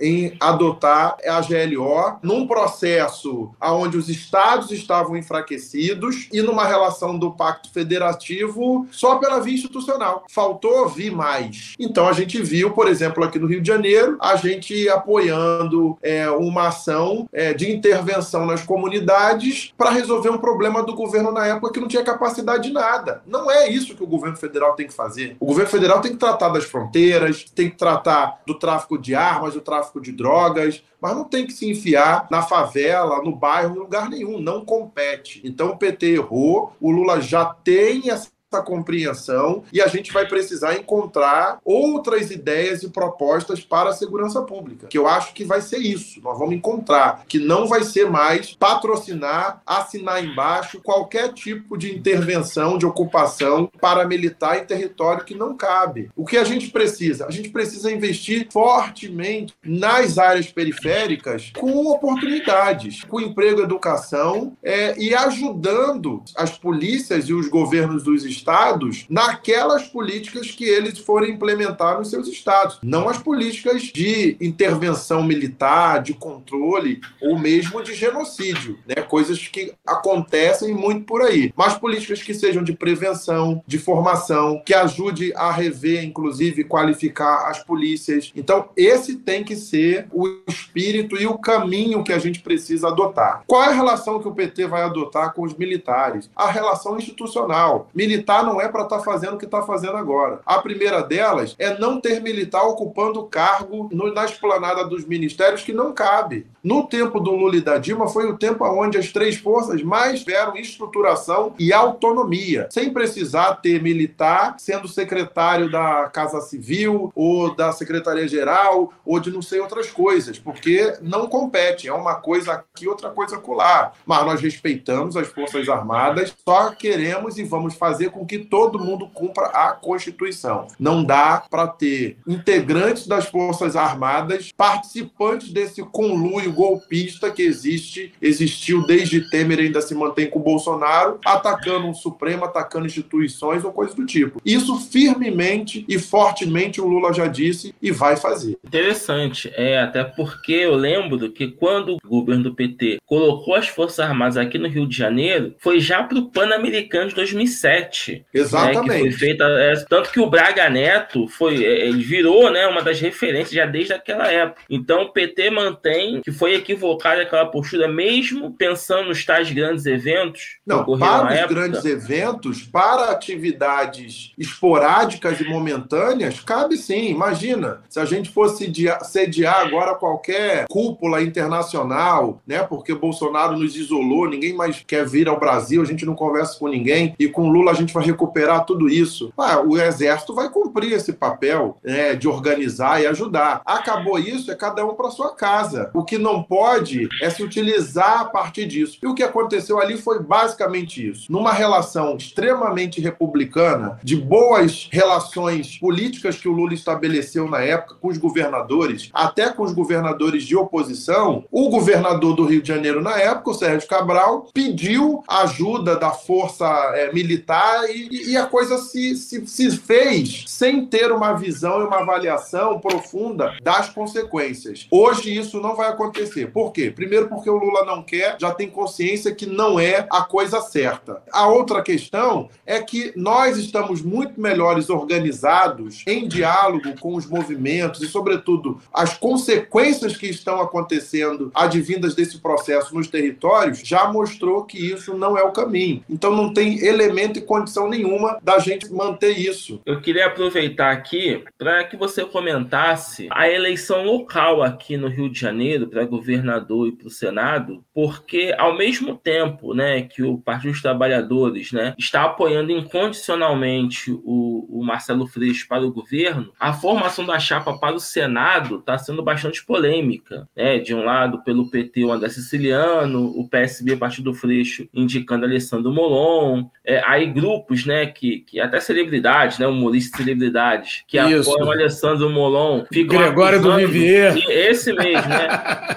em adotar a GLO num processo onde os estados estavam enfraquecidos e numa relação do pacto federativo só pela via institucional. Faltou vir mais. Então a gente viu, por exemplo, aqui no Rio de Janeiro, a gente apoiando é, uma ação é, de intervenção nas comunidades para resolver um problema do governo na época que não tinha capacidade de nada. Não é isso que o governo federal tem que fazer. O governo federal tem que tratar das fronteiras, tem que tratar do tráfico de armas, do tráfico tráfico de drogas, mas não tem que se enfiar na favela, no bairro, em lugar nenhum, não compete. Então o PT errou, o Lula já tem essa essa compreensão e a gente vai precisar encontrar outras ideias e propostas para a segurança pública, que eu acho que vai ser isso. Nós vamos encontrar que não vai ser mais patrocinar, assinar embaixo qualquer tipo de intervenção, de ocupação paramilitar em território que não cabe. O que a gente precisa? A gente precisa investir fortemente nas áreas periféricas com oportunidades, com emprego, educação é, e ajudando as polícias e os governos dos estados estados naquelas políticas que eles forem implementar nos seus estados, não as políticas de intervenção militar, de controle ou mesmo de genocídio, né? Coisas que acontecem muito por aí, mas políticas que sejam de prevenção, de formação, que ajude a rever, inclusive qualificar as polícias. Então, esse tem que ser o espírito e o caminho que a gente precisa adotar. Qual é a relação que o PT vai adotar com os militares? A relação institucional. Militar militar não é para estar tá fazendo o que está fazendo agora. A primeira delas é não ter militar ocupando cargo no, na esplanada dos ministérios que não cabe. No tempo do Lula e da Dilma foi o tempo onde as três forças mais tiveram estruturação e autonomia, sem precisar ter militar sendo secretário da Casa Civil ou da Secretaria-Geral ou de não sei outras coisas, porque não compete, é uma coisa aqui, outra coisa acolá. Mas nós respeitamos as Forças Armadas, só queremos e vamos fazer com que todo mundo cumpra a Constituição. Não dá para ter integrantes das Forças Armadas participantes desse conluio golpista que existe, existiu desde Temer ainda se mantém com Bolsonaro, atacando um Supremo, atacando instituições ou coisa do tipo. Isso firmemente e fortemente o Lula já disse e vai fazer. Interessante, é até porque eu lembro que quando o governo do PT colocou as Forças Armadas aqui no Rio de Janeiro, foi já para o Pan-Americano de 2007. Exatamente. Né, que foi feita, é, tanto que o Braga Neto foi, é, ele virou né, uma das referências já desde aquela época. Então o PT mantém que foi equivocada aquela postura, mesmo pensando nos tais grandes eventos. Não, para os época. grandes eventos, para atividades esporádicas e momentâneas, cabe sim. Imagina, se a gente fosse sediar agora qualquer cúpula internacional, né? Porque Bolsonaro nos isolou, ninguém mais quer vir ao Brasil, a gente não conversa com ninguém, e com Lula a gente vai recuperar tudo isso. Ah, o Exército vai cumprir esse papel né, de organizar e ajudar. Acabou isso, é cada um para sua casa. O que não pode é se utilizar a partir disso. E o que aconteceu ali foi basicamente isso. Numa relação extremamente republicana, de boas relações políticas que o Lula estabeleceu na época com os governadores, até com os governadores de oposição, o governador do Rio de Janeiro na época, o Sérgio Cabral, pediu ajuda da força é, militar e, e, a coisa se, se, se fez sem ter uma visão e uma avaliação profunda das consequências. Hoje isso não vai acontecer. Por quê? Primeiro porque o Lula não quer, já tem consciência que não é a coisa certa. A outra questão é que nós estamos muito melhores organizados em diálogo com os movimentos e, sobretudo, as consequências que estão acontecendo advindas desse processo nos territórios já mostrou que isso não é o caminho. Então não tem elemento e condição nenhuma da gente manter isso. Eu queria aproveitar aqui para que você comentasse a eleição local aqui no Rio de Janeiro para governador e para o Senado, porque ao mesmo tempo, né, que o Partido dos Trabalhadores, né, está apoiando incondicionalmente o, o Marcelo Freixo para o governo, a formação da chapa para o Senado está sendo bastante polêmica, né? De um lado pelo PT o André Siciliano, o PSB Partido Freixo indicando Alessandro Molon, é, aí grupos, né, que, que até celebridades, né, humoristas celebridades que Isso. apoiam o Alessandro Molon, ficam Gregório do Vivier, esse mesmo, né,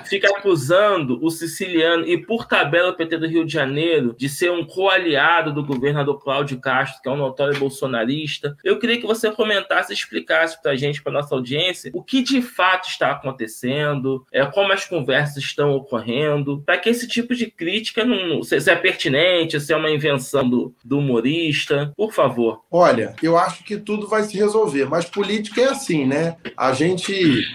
fica acusando o siciliano e por tabela o PT do Rio de Janeiro de ser um coaliado do governador Cláudio Castro, que é um notório bolsonarista. Eu queria que você comentasse, explicasse para a gente, para nossa audiência, o que de fato está acontecendo, é, como as conversas estão ocorrendo, para que esse tipo de crítica não, se, se é pertinente, se é uma invenção do, do humorista. Por favor. Olha, eu acho que tudo vai se resolver, mas política é assim, né? A gente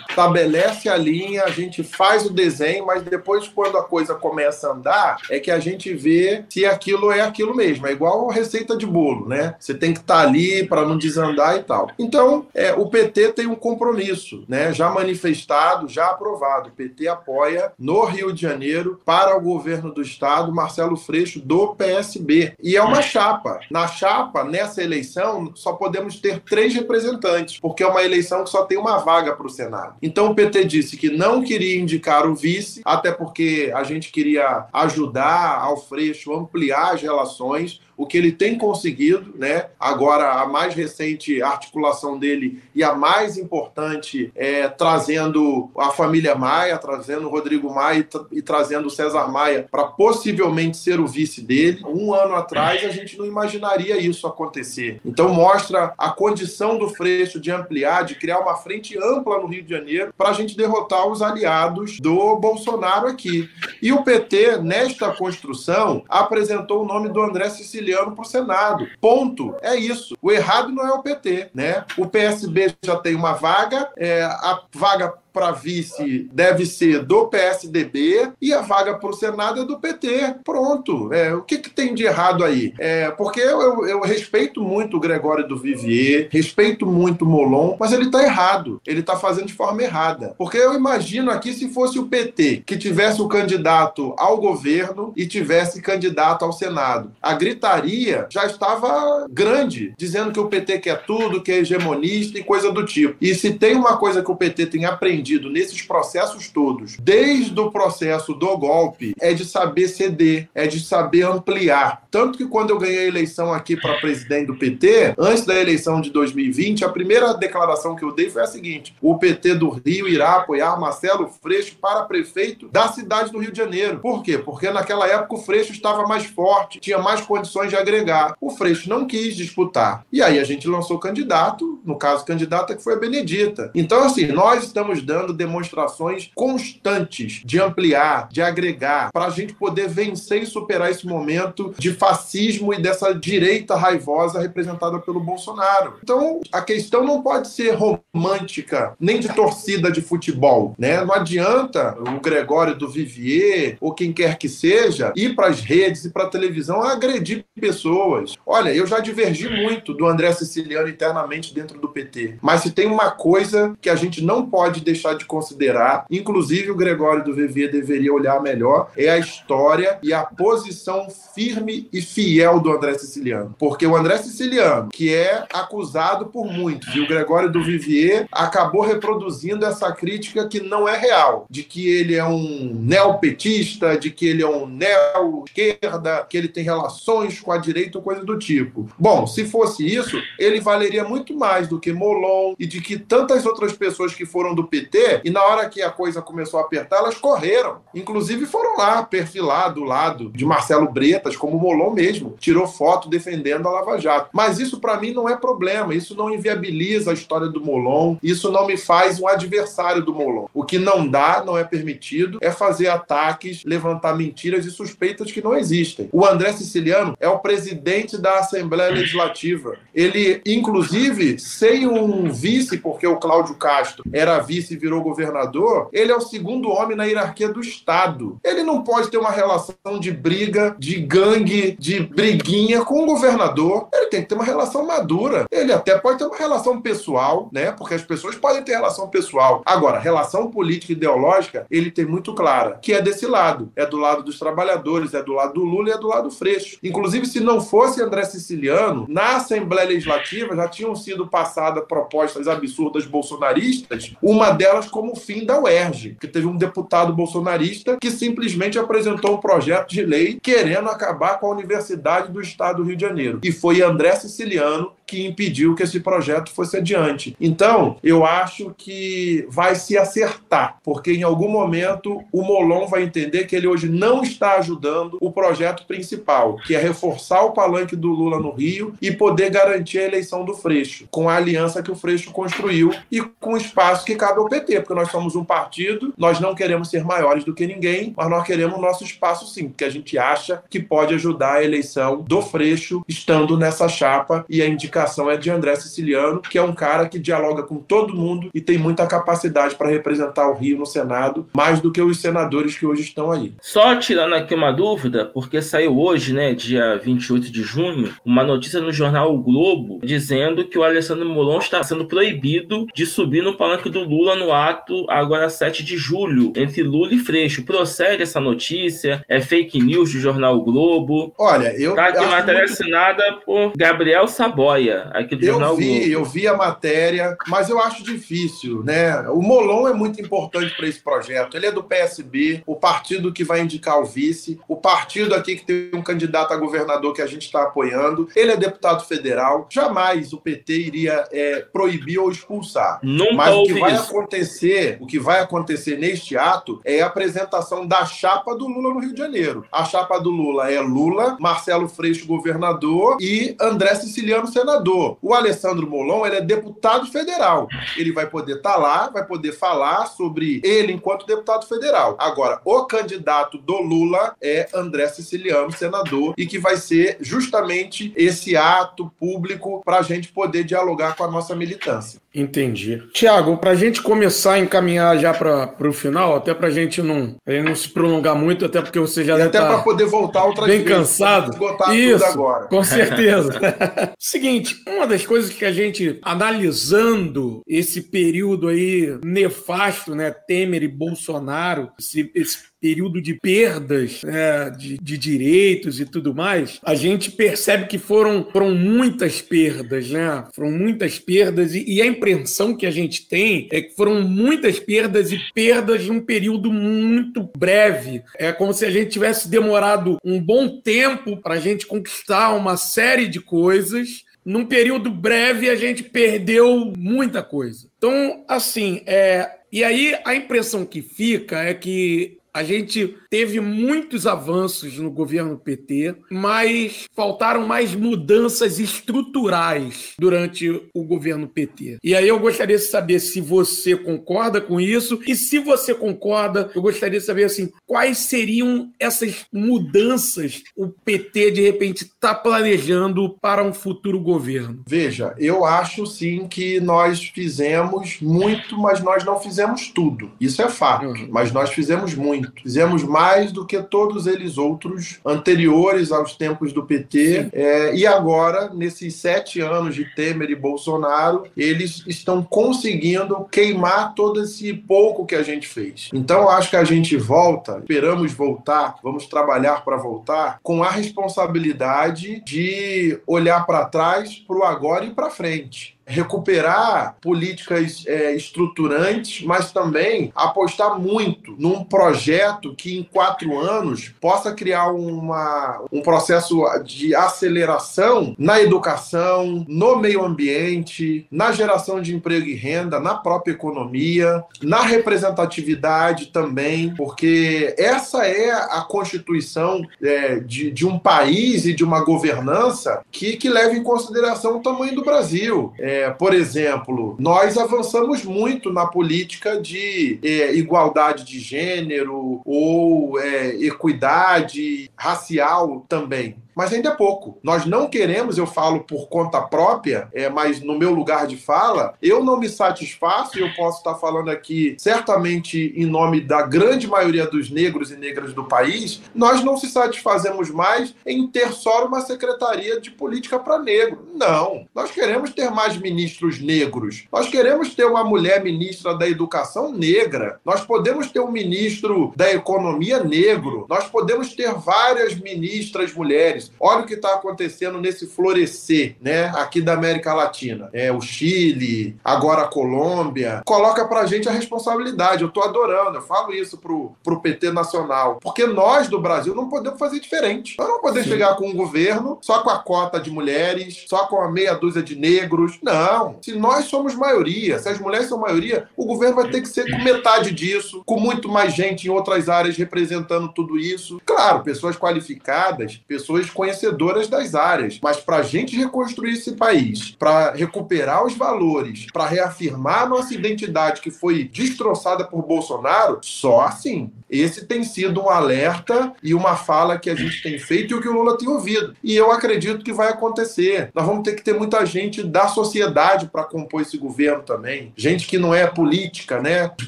estabelece a linha, a gente faz o desenho, mas depois, quando a coisa começa a andar, é que a gente vê se aquilo é aquilo mesmo. É igual a receita de bolo, né? Você tem que estar tá ali para não desandar e tal. Então, é, o PT tem um compromisso, né? Já manifestado, já aprovado. O PT apoia no Rio de Janeiro para o governo do estado Marcelo Freixo do PSB. E é uma chapa. Na chapa, nessa eleição, só podemos ter três representantes, porque é uma eleição que só tem uma vaga para o Senado. Então o PT disse que não queria indicar o vice, até porque a gente queria ajudar ao Freixo ampliar as relações o que ele tem conseguido, né? Agora, a mais recente articulação dele e a mais importante é trazendo a família Maia, trazendo o Rodrigo Maia e, tra e trazendo o César Maia para possivelmente ser o vice dele. Um ano atrás, a gente não imaginaria isso acontecer. Então, mostra a condição do Freixo de ampliar, de criar uma frente ampla no Rio de Janeiro para a gente derrotar os aliados do Bolsonaro aqui. E o PT, nesta construção, apresentou o nome do André Siciliano Siciliano para o Senado. Ponto. É isso. O errado não é o PT, né? O PSB já tem uma vaga, é, a vaga para vice deve ser do PSDB e a vaga para o Senado é do PT. Pronto. É, o que, que tem de errado aí? É, porque eu, eu, respeito muito o Gregório do Vivier, respeito muito o Molon, mas ele está errado. Ele está fazendo de forma errada. Porque eu imagino aqui se fosse o PT que tivesse o candidato ao governo e tivesse candidato ao Senado. A gritaria já estava grande, dizendo que o PT quer tudo, que é hegemonista e coisa do tipo. E se tem uma coisa que o PT tem aprendido aprendido nesses processos todos, desde o processo do golpe, é de saber ceder, é de saber ampliar. Tanto que quando eu ganhei a eleição aqui para presidente do PT, antes da eleição de 2020, a primeira declaração que eu dei foi a seguinte: o PT do Rio irá apoiar Marcelo Freixo para prefeito da cidade do Rio de Janeiro. Por quê? Porque naquela época o Freixo estava mais forte, tinha mais condições de agregar. O Freixo não quis disputar. E aí a gente lançou candidato, no caso, candidata que foi a Benedita. Então, assim, nós estamos dando demonstrações constantes de ampliar, de agregar, para a gente poder vencer e superar esse momento de fascismo e dessa direita raivosa representada pelo Bolsonaro. Então, a questão não pode ser romântica, nem de torcida de futebol, né? Não adianta o Gregório do Vivier ou quem quer que seja ir para as redes e para a televisão agredir pessoas. Olha, eu já divergi muito do André Siciliano internamente dentro do PT, mas se tem uma coisa que a gente não pode deixar de considerar, inclusive o Gregório do Vivier deveria olhar melhor, é a história e a posição firme e fiel do André Siciliano. Porque o André Siciliano, que é acusado por muitos, e o Gregório do Vivier acabou reproduzindo essa crítica que não é real, de que ele é um neopetista, de que ele é um neo-esquerda, que ele tem relações com a direita ou coisa do tipo. Bom, se fosse isso, ele valeria muito mais do que Molon e de que tantas outras pessoas que foram do PT e na hora que a coisa começou a apertar, elas correram. Inclusive foram lá perfilar do lado de Marcelo Bretas, como Molon mesmo, tirou foto defendendo a Lava Jato. Mas isso para mim não é problema, isso não inviabiliza a história do Molon, isso não me faz um adversário do Molon. O que não dá, não é permitido, é fazer ataques, levantar mentiras e suspeitas que não existem. O André Siciliano é o presidente da Assembleia Legislativa. Ele, inclusive, sem um vice, porque o Cláudio Castro era vice virou governador, ele é o segundo homem na hierarquia do Estado. Ele não pode ter uma relação de briga, de gangue, de briguinha com o governador. Ele tem que ter uma relação madura. Ele até pode ter uma relação pessoal, né? Porque as pessoas podem ter relação pessoal. Agora, relação política e ideológica, ele tem muito clara, que é desse lado. É do lado dos trabalhadores, é do lado do Lula e é do lado do Freixo. Inclusive, se não fosse André Siciliano, na Assembleia Legislativa já tinham sido passadas propostas absurdas bolsonaristas, uma delas como o fim da UERJ, que teve um deputado bolsonarista que simplesmente apresentou um projeto de lei querendo acabar com a Universidade do Estado do Rio de Janeiro. E foi André Siciliano que impediu que esse projeto fosse adiante. Então, eu acho que vai se acertar, porque em algum momento o Molon vai entender que ele hoje não está ajudando o projeto principal, que é reforçar o palanque do Lula no Rio e poder garantir a eleição do Freixo, com a aliança que o Freixo construiu e com o espaço que cabe ao PT, porque nós somos um partido, nós não queremos ser maiores do que ninguém, mas nós queremos nosso espaço sim, porque a gente acha que pode ajudar a eleição do Freixo estando nessa chapa e a indicação indicação é de André Siciliano, que é um cara que dialoga com todo mundo e tem muita capacidade para representar o Rio no Senado, mais do que os senadores que hoje estão aí. Só tirando aqui uma dúvida, porque saiu hoje, né, dia 28 de junho, uma notícia no jornal o Globo dizendo que o Alessandro Molon está sendo proibido de subir no palanque do Lula no ato agora 7 de julho, entre Lula e Freixo. Procede essa notícia? É fake news do jornal o Globo? Olha, eu. Tá aqui matéria muito... assinada por Gabriel Saboia aqui do eu jornal vi, Globo. eu vi a matéria, mas eu acho difícil, né? O Molon é muito importante para esse projeto. Ele é do PSB, o partido que vai indicar o vice, o partido aqui que tem um candidato a governador que a gente está apoiando. Ele é deputado federal. Jamais o PT iria é, proibir ou expulsar. Nunca mas o que vai isso. acontecer, o que vai acontecer neste ato é a apresentação da chapa do Lula no Rio de Janeiro. A chapa do Lula é Lula, Marcelo Freixo governador e André Siciliano senador senador. O Alessandro Molon ele é deputado federal. Ele vai poder estar tá lá, vai poder falar sobre ele enquanto deputado federal. Agora, o candidato do Lula é André Siciliano, senador, e que vai ser justamente esse ato público para a gente poder dialogar com a nossa militância. Entendi. Tiago, para a gente começar a encaminhar já para o final, até para a gente não, não se prolongar muito, até porque você já e até tá para poder voltar outra bem cansado. Esgotar Isso, tudo agora. com certeza. Seguinte seguinte, uma das coisas que a gente, analisando esse período aí nefasto, né, Temer e Bolsonaro, esse, esse período de perdas né, de, de, direitos e tudo mais, a gente percebe que foram, foram muitas perdas, né? Foram muitas perdas, e, e, a impressão que a gente tem é que foram muitas perdas e perdas num período muito breve. É como se a gente tivesse demorado um bom tempo para a gente conquistar uma série de coisas num período breve a gente perdeu muita coisa. Então, assim, é. E aí a impressão que fica é que a gente teve muitos avanços no governo PT, mas faltaram mais mudanças estruturais durante o governo PT. E aí eu gostaria de saber se você concorda com isso e se você concorda, eu gostaria de saber assim, quais seriam essas mudanças o PT de repente está planejando para um futuro governo. Veja, eu acho sim que nós fizemos muito, mas nós não fizemos tudo. Isso é fato, uhum. mas nós fizemos muito. Fizemos mais mais do que todos eles outros anteriores aos tempos do PT. É, e agora, nesses sete anos de Temer e Bolsonaro, eles estão conseguindo queimar todo esse pouco que a gente fez. Então, acho que a gente volta, esperamos voltar, vamos trabalhar para voltar, com a responsabilidade de olhar para trás, para o agora e para frente recuperar políticas é, estruturantes, mas também apostar muito num projeto que em quatro anos possa criar uma, um processo de aceleração na educação, no meio ambiente, na geração de emprego e renda, na própria economia, na representatividade também, porque essa é a constituição é, de, de um país e de uma governança que, que leva em consideração o tamanho do Brasil. É, é, por exemplo, nós avançamos muito na política de é, igualdade de gênero ou é, equidade racial também mas ainda é pouco. Nós não queremos, eu falo por conta própria, é, mas no meu lugar de fala, eu não me satisfaço, e eu posso estar falando aqui certamente em nome da grande maioria dos negros e negras do país, nós não se satisfazemos mais em ter só uma secretaria de política para negro. Não. Nós queremos ter mais ministros negros. Nós queremos ter uma mulher ministra da educação negra. Nós podemos ter um ministro da economia negro. Nós podemos ter várias ministras mulheres. Olha o que está acontecendo nesse florescer, né, aqui da América Latina. É o Chile, agora a Colômbia. Coloca pra gente a responsabilidade. Eu tô adorando, eu falo isso pro, pro PT nacional. Porque nós do Brasil não podemos fazer diferente. Nós não podemos Sim. chegar com um governo só com a cota de mulheres, só com a meia dúzia de negros. Não. Se nós somos maioria, se as mulheres são maioria, o governo vai ter que ser com metade disso, com muito mais gente em outras áreas representando tudo isso. Claro, pessoas qualificadas, pessoas conhecedoras das áreas. Mas para a gente reconstruir esse país, para recuperar os valores, para reafirmar a nossa identidade que foi destroçada por Bolsonaro, só assim. Esse tem sido um alerta e uma fala que a gente tem feito e o que o Lula tem ouvido. E eu acredito que vai acontecer. Nós vamos ter que ter muita gente da sociedade para compor esse governo também. Gente que não é política, né, de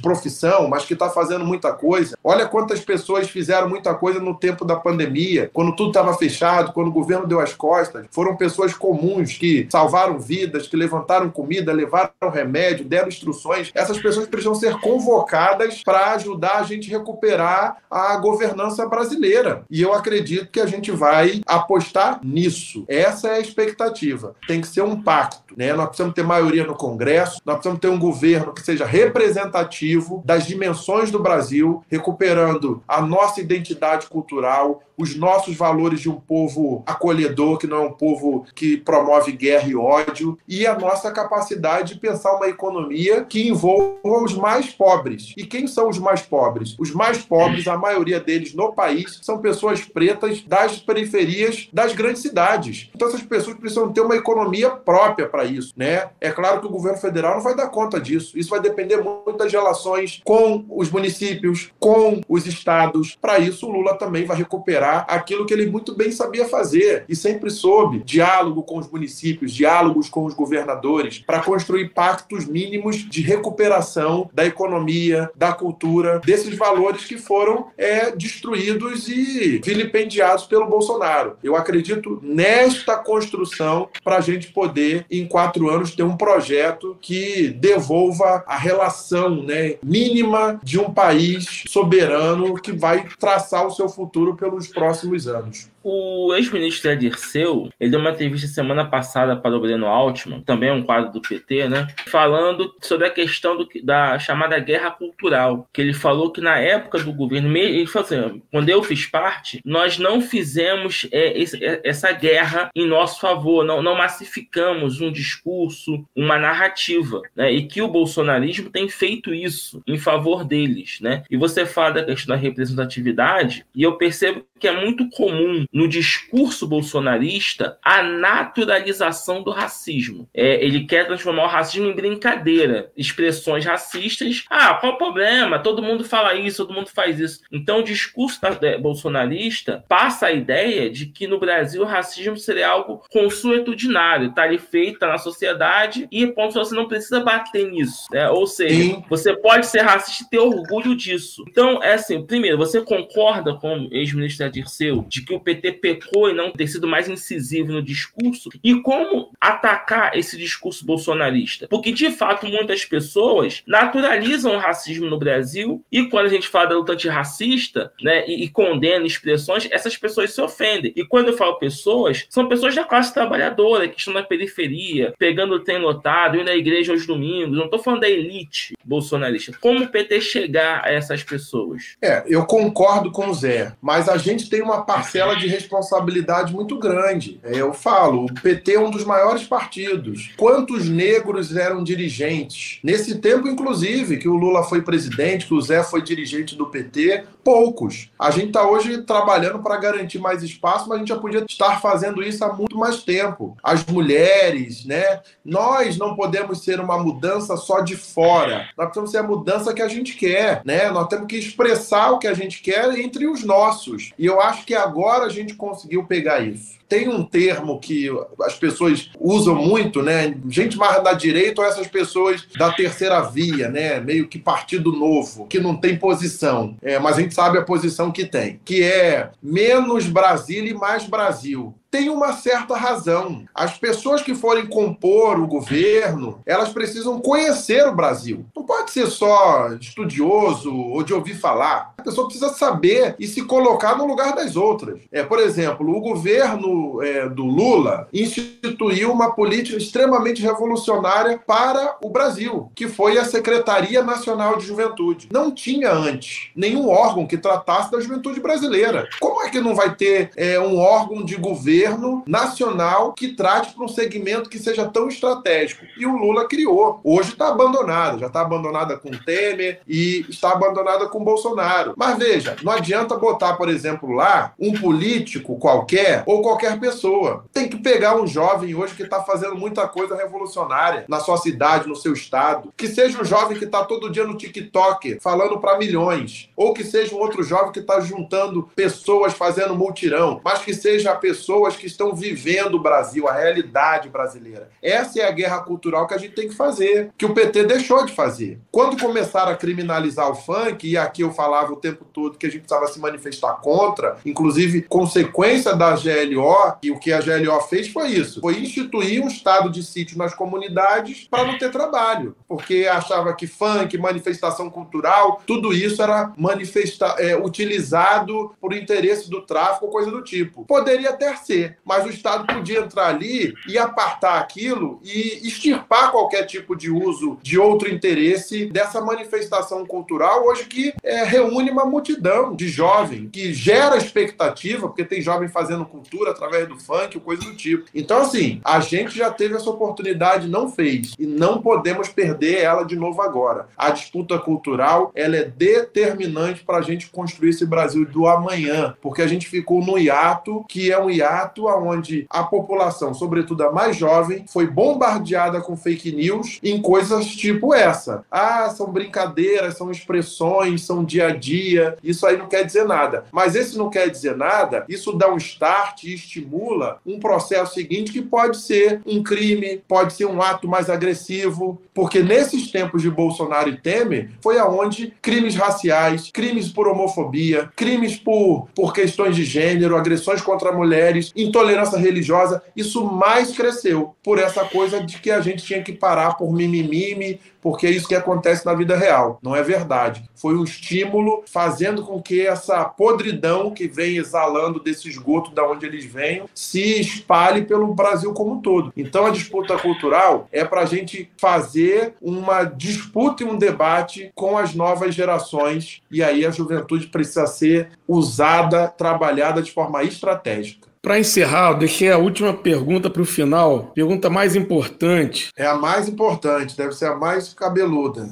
profissão, mas que está fazendo muita coisa. Olha quantas pessoas fizeram muita coisa no tempo da pandemia, quando tudo estava fechado quando o governo deu as costas, foram pessoas comuns que salvaram vidas, que levantaram comida, levaram remédio, deram instruções. Essas pessoas precisam ser convocadas para ajudar a gente a recuperar a governança brasileira. E eu acredito que a gente vai apostar nisso. Essa é a expectativa. Tem que ser um pacto. Né? Nós precisamos ter maioria no Congresso, nós precisamos ter um governo que seja representativo das dimensões do Brasil, recuperando a nossa identidade cultural, os nossos valores de um povo acolhedor, que não é um povo que promove guerra e ódio, e a nossa capacidade de pensar uma economia que envolva os mais pobres. E quem são os mais pobres? Os mais pobres, a maioria deles no país, são pessoas pretas das periferias das grandes cidades. Então essas pessoas precisam ter uma economia própria para isso, né? É claro que o governo federal não vai dar conta disso. Isso vai depender muito das relações com os municípios, com os estados. Para isso, o Lula também vai recuperar recuperar aquilo que ele muito bem sabia fazer e sempre soube: diálogo com os municípios, diálogos com os governadores, para construir pactos mínimos de recuperação da economia, da cultura, desses valores que foram é, destruídos e vilipendiados pelo Bolsonaro. Eu acredito nesta construção para a gente poder, em quatro anos, ter um projeto que devolva a relação né, mínima de um país soberano que vai traçar o seu futuro pelos próximos anos. O ex-ministro Zé Dirceu, ele deu uma entrevista semana passada para o Breno Altman, também é um quadro do PT, né? Falando sobre a questão do, da chamada guerra cultural. Que ele falou que na época do governo, ele falou assim, quando eu fiz parte, nós não fizemos é, é, essa guerra em nosso favor, não, não massificamos um discurso, uma narrativa, né? E que o bolsonarismo tem feito isso em favor deles, né? E você fala da questão da representatividade, e eu percebo que é muito comum no discurso bolsonarista a naturalização do racismo. É, ele quer transformar o racismo em brincadeira, expressões racistas. Ah, qual o problema? Todo mundo fala isso, todo mundo faz isso. Então, o discurso bolsonarista passa a ideia de que no Brasil o racismo seria algo consuetudinário, tá ali feito, tá na sociedade e ponto você não precisa bater nisso. Né? Ou seja, Sim. você pode ser racista e ter orgulho disso. Então, é assim, primeiro, você concorda com o ex-ministro Dirceu de que o PT pecou em não ter sido mais incisivo no discurso e como atacar esse discurso bolsonarista. Porque, de fato, muitas pessoas naturalizam o racismo no Brasil e quando a gente fala da luta antirracista né, e, e condena expressões, essas pessoas se ofendem. E quando eu falo pessoas, são pessoas da classe trabalhadora que estão na periferia, pegando o trem lotado, indo à igreja aos domingos. Não estou falando da elite bolsonarista. Como o PT chegar a essas pessoas? É, eu concordo com o Zé, mas a gente tem uma parcela de responsabilidade muito grande. É, eu falo, o PT é um dos maiores partidos. Quantos negros eram dirigentes? Nesse tempo, inclusive, que o Lula foi presidente, que o Zé foi dirigente do PT, poucos. A gente está hoje trabalhando para garantir mais espaço, mas a gente já podia estar fazendo isso há muito mais tempo. As mulheres, né? Nós não podemos ser uma mudança só de fora. Nós precisamos ser a mudança que a gente quer, né? Nós temos que expressar o que a gente quer entre os nossos. Eu acho que agora a gente conseguiu pegar isso. Tem um termo que as pessoas usam muito, né? Gente mais da direita ou essas pessoas da terceira via, né? Meio que partido novo, que não tem posição. É, mas a gente sabe a posição que tem. Que é menos Brasília e mais Brasil tem uma certa razão. As pessoas que forem compor o governo, elas precisam conhecer o Brasil. Não pode ser só estudioso ou de ouvir falar. A pessoa precisa saber e se colocar no lugar das outras. É, por exemplo, o governo é, do Lula instituiu uma política extremamente revolucionária para o Brasil, que foi a Secretaria Nacional de Juventude. Não tinha antes nenhum órgão que tratasse da juventude brasileira. Como é que não vai ter é, um órgão de governo? nacional que trate para um segmento que seja tão estratégico. E o Lula criou. Hoje está abandonada, já está abandonada com Temer e está abandonada com Bolsonaro. Mas veja, não adianta botar, por exemplo, lá um político qualquer ou qualquer pessoa. Tem que pegar um jovem hoje que está fazendo muita coisa revolucionária na sua cidade, no seu estado. Que seja um jovem que está todo dia no TikTok falando para milhões. Ou que seja um outro jovem que está juntando pessoas fazendo multirão. Mas que seja pessoas que estão vivendo o Brasil, a realidade brasileira. Essa é a guerra cultural que a gente tem que fazer, que o PT deixou de fazer. Quando começaram a criminalizar o funk, e aqui eu falava o tempo todo que a gente precisava se manifestar contra, inclusive consequência da GLO, e o que a GLO fez foi isso: foi instituir um estado de sítio nas comunidades para não ter trabalho, porque achava que funk, manifestação cultural, tudo isso era manifesta é, utilizado por interesse do tráfico, coisa do tipo. Poderia até ser, mas o Estado podia entrar ali e apartar aquilo e extirpar qualquer tipo de uso de outro interesse dessa manifestação cultural hoje que é, reúne uma multidão de jovens, que gera expectativa, porque tem jovem fazendo cultura através do funk, coisa do tipo. Então, assim, a gente já teve essa oportunidade, não fez. E não podemos perder ela de novo agora. A disputa cultural, ela é determinante para a gente construir esse Brasil do amanhã, porque a gente ficou no hiato, que é um hiato onde a população, sobretudo a mais jovem, foi bombardeada com fake news em coisas tipo essa. Ah, são brincadeiras, são expressões, são dia a dia. Isso aí não quer dizer nada. Mas esse não quer dizer nada, isso dá um start e estimula um processo seguinte que pode ser um crime, pode ser um ato mais agressivo, porque nesses tempos de Bolsonaro e Temer foi aonde crimes raciais, crimes por homofobia, crimes por, por questões de gênero, agressões contra mulheres, intolerância religiosa, isso mais cresceu por essa coisa de que a gente tinha que parar por mimimi, porque é isso que acontece na vida real. Não é verdade. Foi um estímulo fazendo com que essa podridão que vem exalando desse esgoto da onde eles vêm se espalhe pelo Brasil como um todo. Então a disputa cultural é para a gente fazer uma disputa e um debate com as novas gerações e aí a juventude precisa ser usada, trabalhada de forma estratégica. Para encerrar, eu deixei a última pergunta para o final. Pergunta mais importante. É a mais importante, deve ser a mais cabeluda.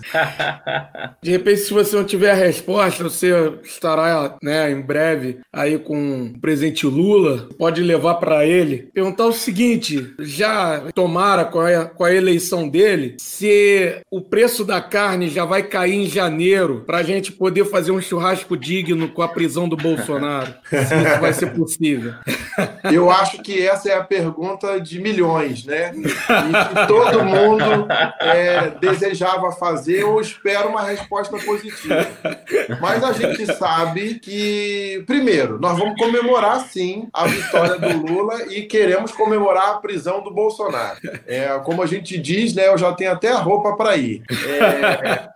De repente, se você não tiver a resposta, você estará né, em breve aí com o presidente Lula. Pode levar para ele. Perguntar o seguinte: já tomara com a, com a eleição dele, se o preço da carne já vai cair em janeiro para a gente poder fazer um churrasco digno com a prisão do Bolsonaro. se isso vai ser possível. Eu acho que essa é a pergunta de milhões, né? E que todo mundo é, desejava fazer ou espera uma resposta positiva. Mas a gente sabe que, primeiro, nós vamos comemorar sim a vitória do Lula e queremos comemorar a prisão do Bolsonaro. É, como a gente diz, né? Eu já tenho até a roupa para ir. É,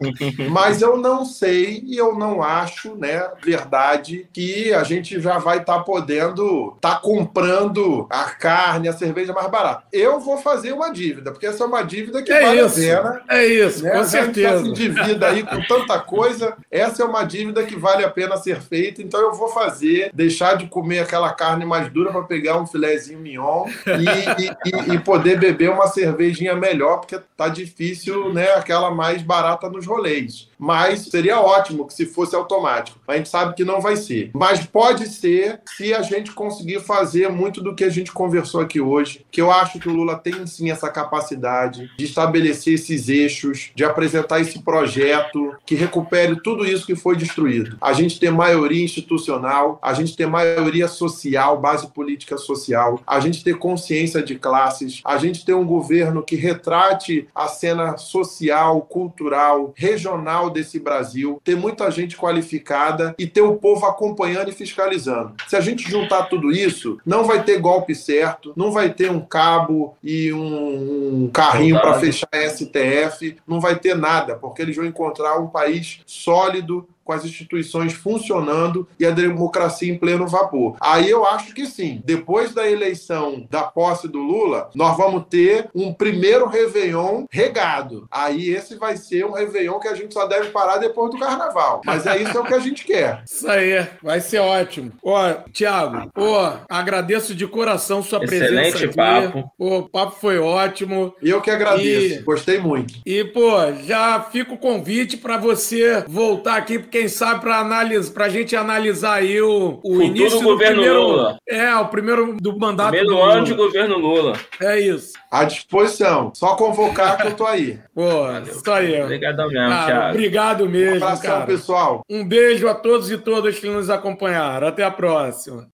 mas eu não sei e eu não acho, né? Verdade que a gente já vai estar tá podendo estar tá comprando a carne, a cerveja mais barata. Eu vou fazer uma dívida, porque essa é uma dívida que é vale isso, a pena. É isso, né? com certeza. se endivida aí com tanta coisa. Essa é uma dívida que vale a pena ser feita, então eu vou fazer, deixar de comer aquela carne mais dura para pegar um filézinho mignon e, e, e, poder beber uma cervejinha melhor, porque tá difícil, né, aquela mais barata nos rolês. Mas seria ótimo que se fosse automático. A gente sabe que não vai ser. Mas pode ser se a gente conseguir fazer muito do que a gente conversou aqui hoje, que eu acho que o Lula tem sim essa capacidade de estabelecer esses eixos, de apresentar esse projeto que recupere tudo isso que foi destruído. A gente ter maioria institucional, a gente ter maioria social, base política social, a gente ter consciência de classes, a gente ter um governo que retrate a cena social, cultural, regional desse Brasil, ter muita gente qualificada e ter o povo acompanhando e fiscalizando. Se a gente juntar tudo isso, não vai ter golpe certo, não vai ter um cabo e um, um carrinho para fechar STF, não vai ter nada, porque eles vão encontrar um país sólido, com as instituições funcionando e a democracia em pleno vapor. Aí eu acho que sim, depois da eleição da posse do Lula, nós vamos ter um primeiro Réveillon regado. Aí esse vai ser um Réveillon que a gente só deve parar depois do carnaval. Mas é isso é o que a gente quer. Isso aí, vai ser ótimo. Ó, Tiago, pô, agradeço de coração sua Excelente presença aqui. papo. Pô, o papo foi ótimo. Eu que agradeço, E- gostei muito. E, pô, já fica o convite para você voltar aqui, quem sabe, para analisar, pra gente analisar aí o, o Futuro início do governo primeiro. Lula. É, o primeiro do mandato Primeiro do ano de governo Lula. É isso. À disposição. Só convocar que eu tô aí. Pô, isso aí. Obrigadão mesmo, Cara, Thiago. obrigado Um mesmo, abração, cara. pessoal. Um beijo a todos e todas que nos acompanharam. Até a próxima.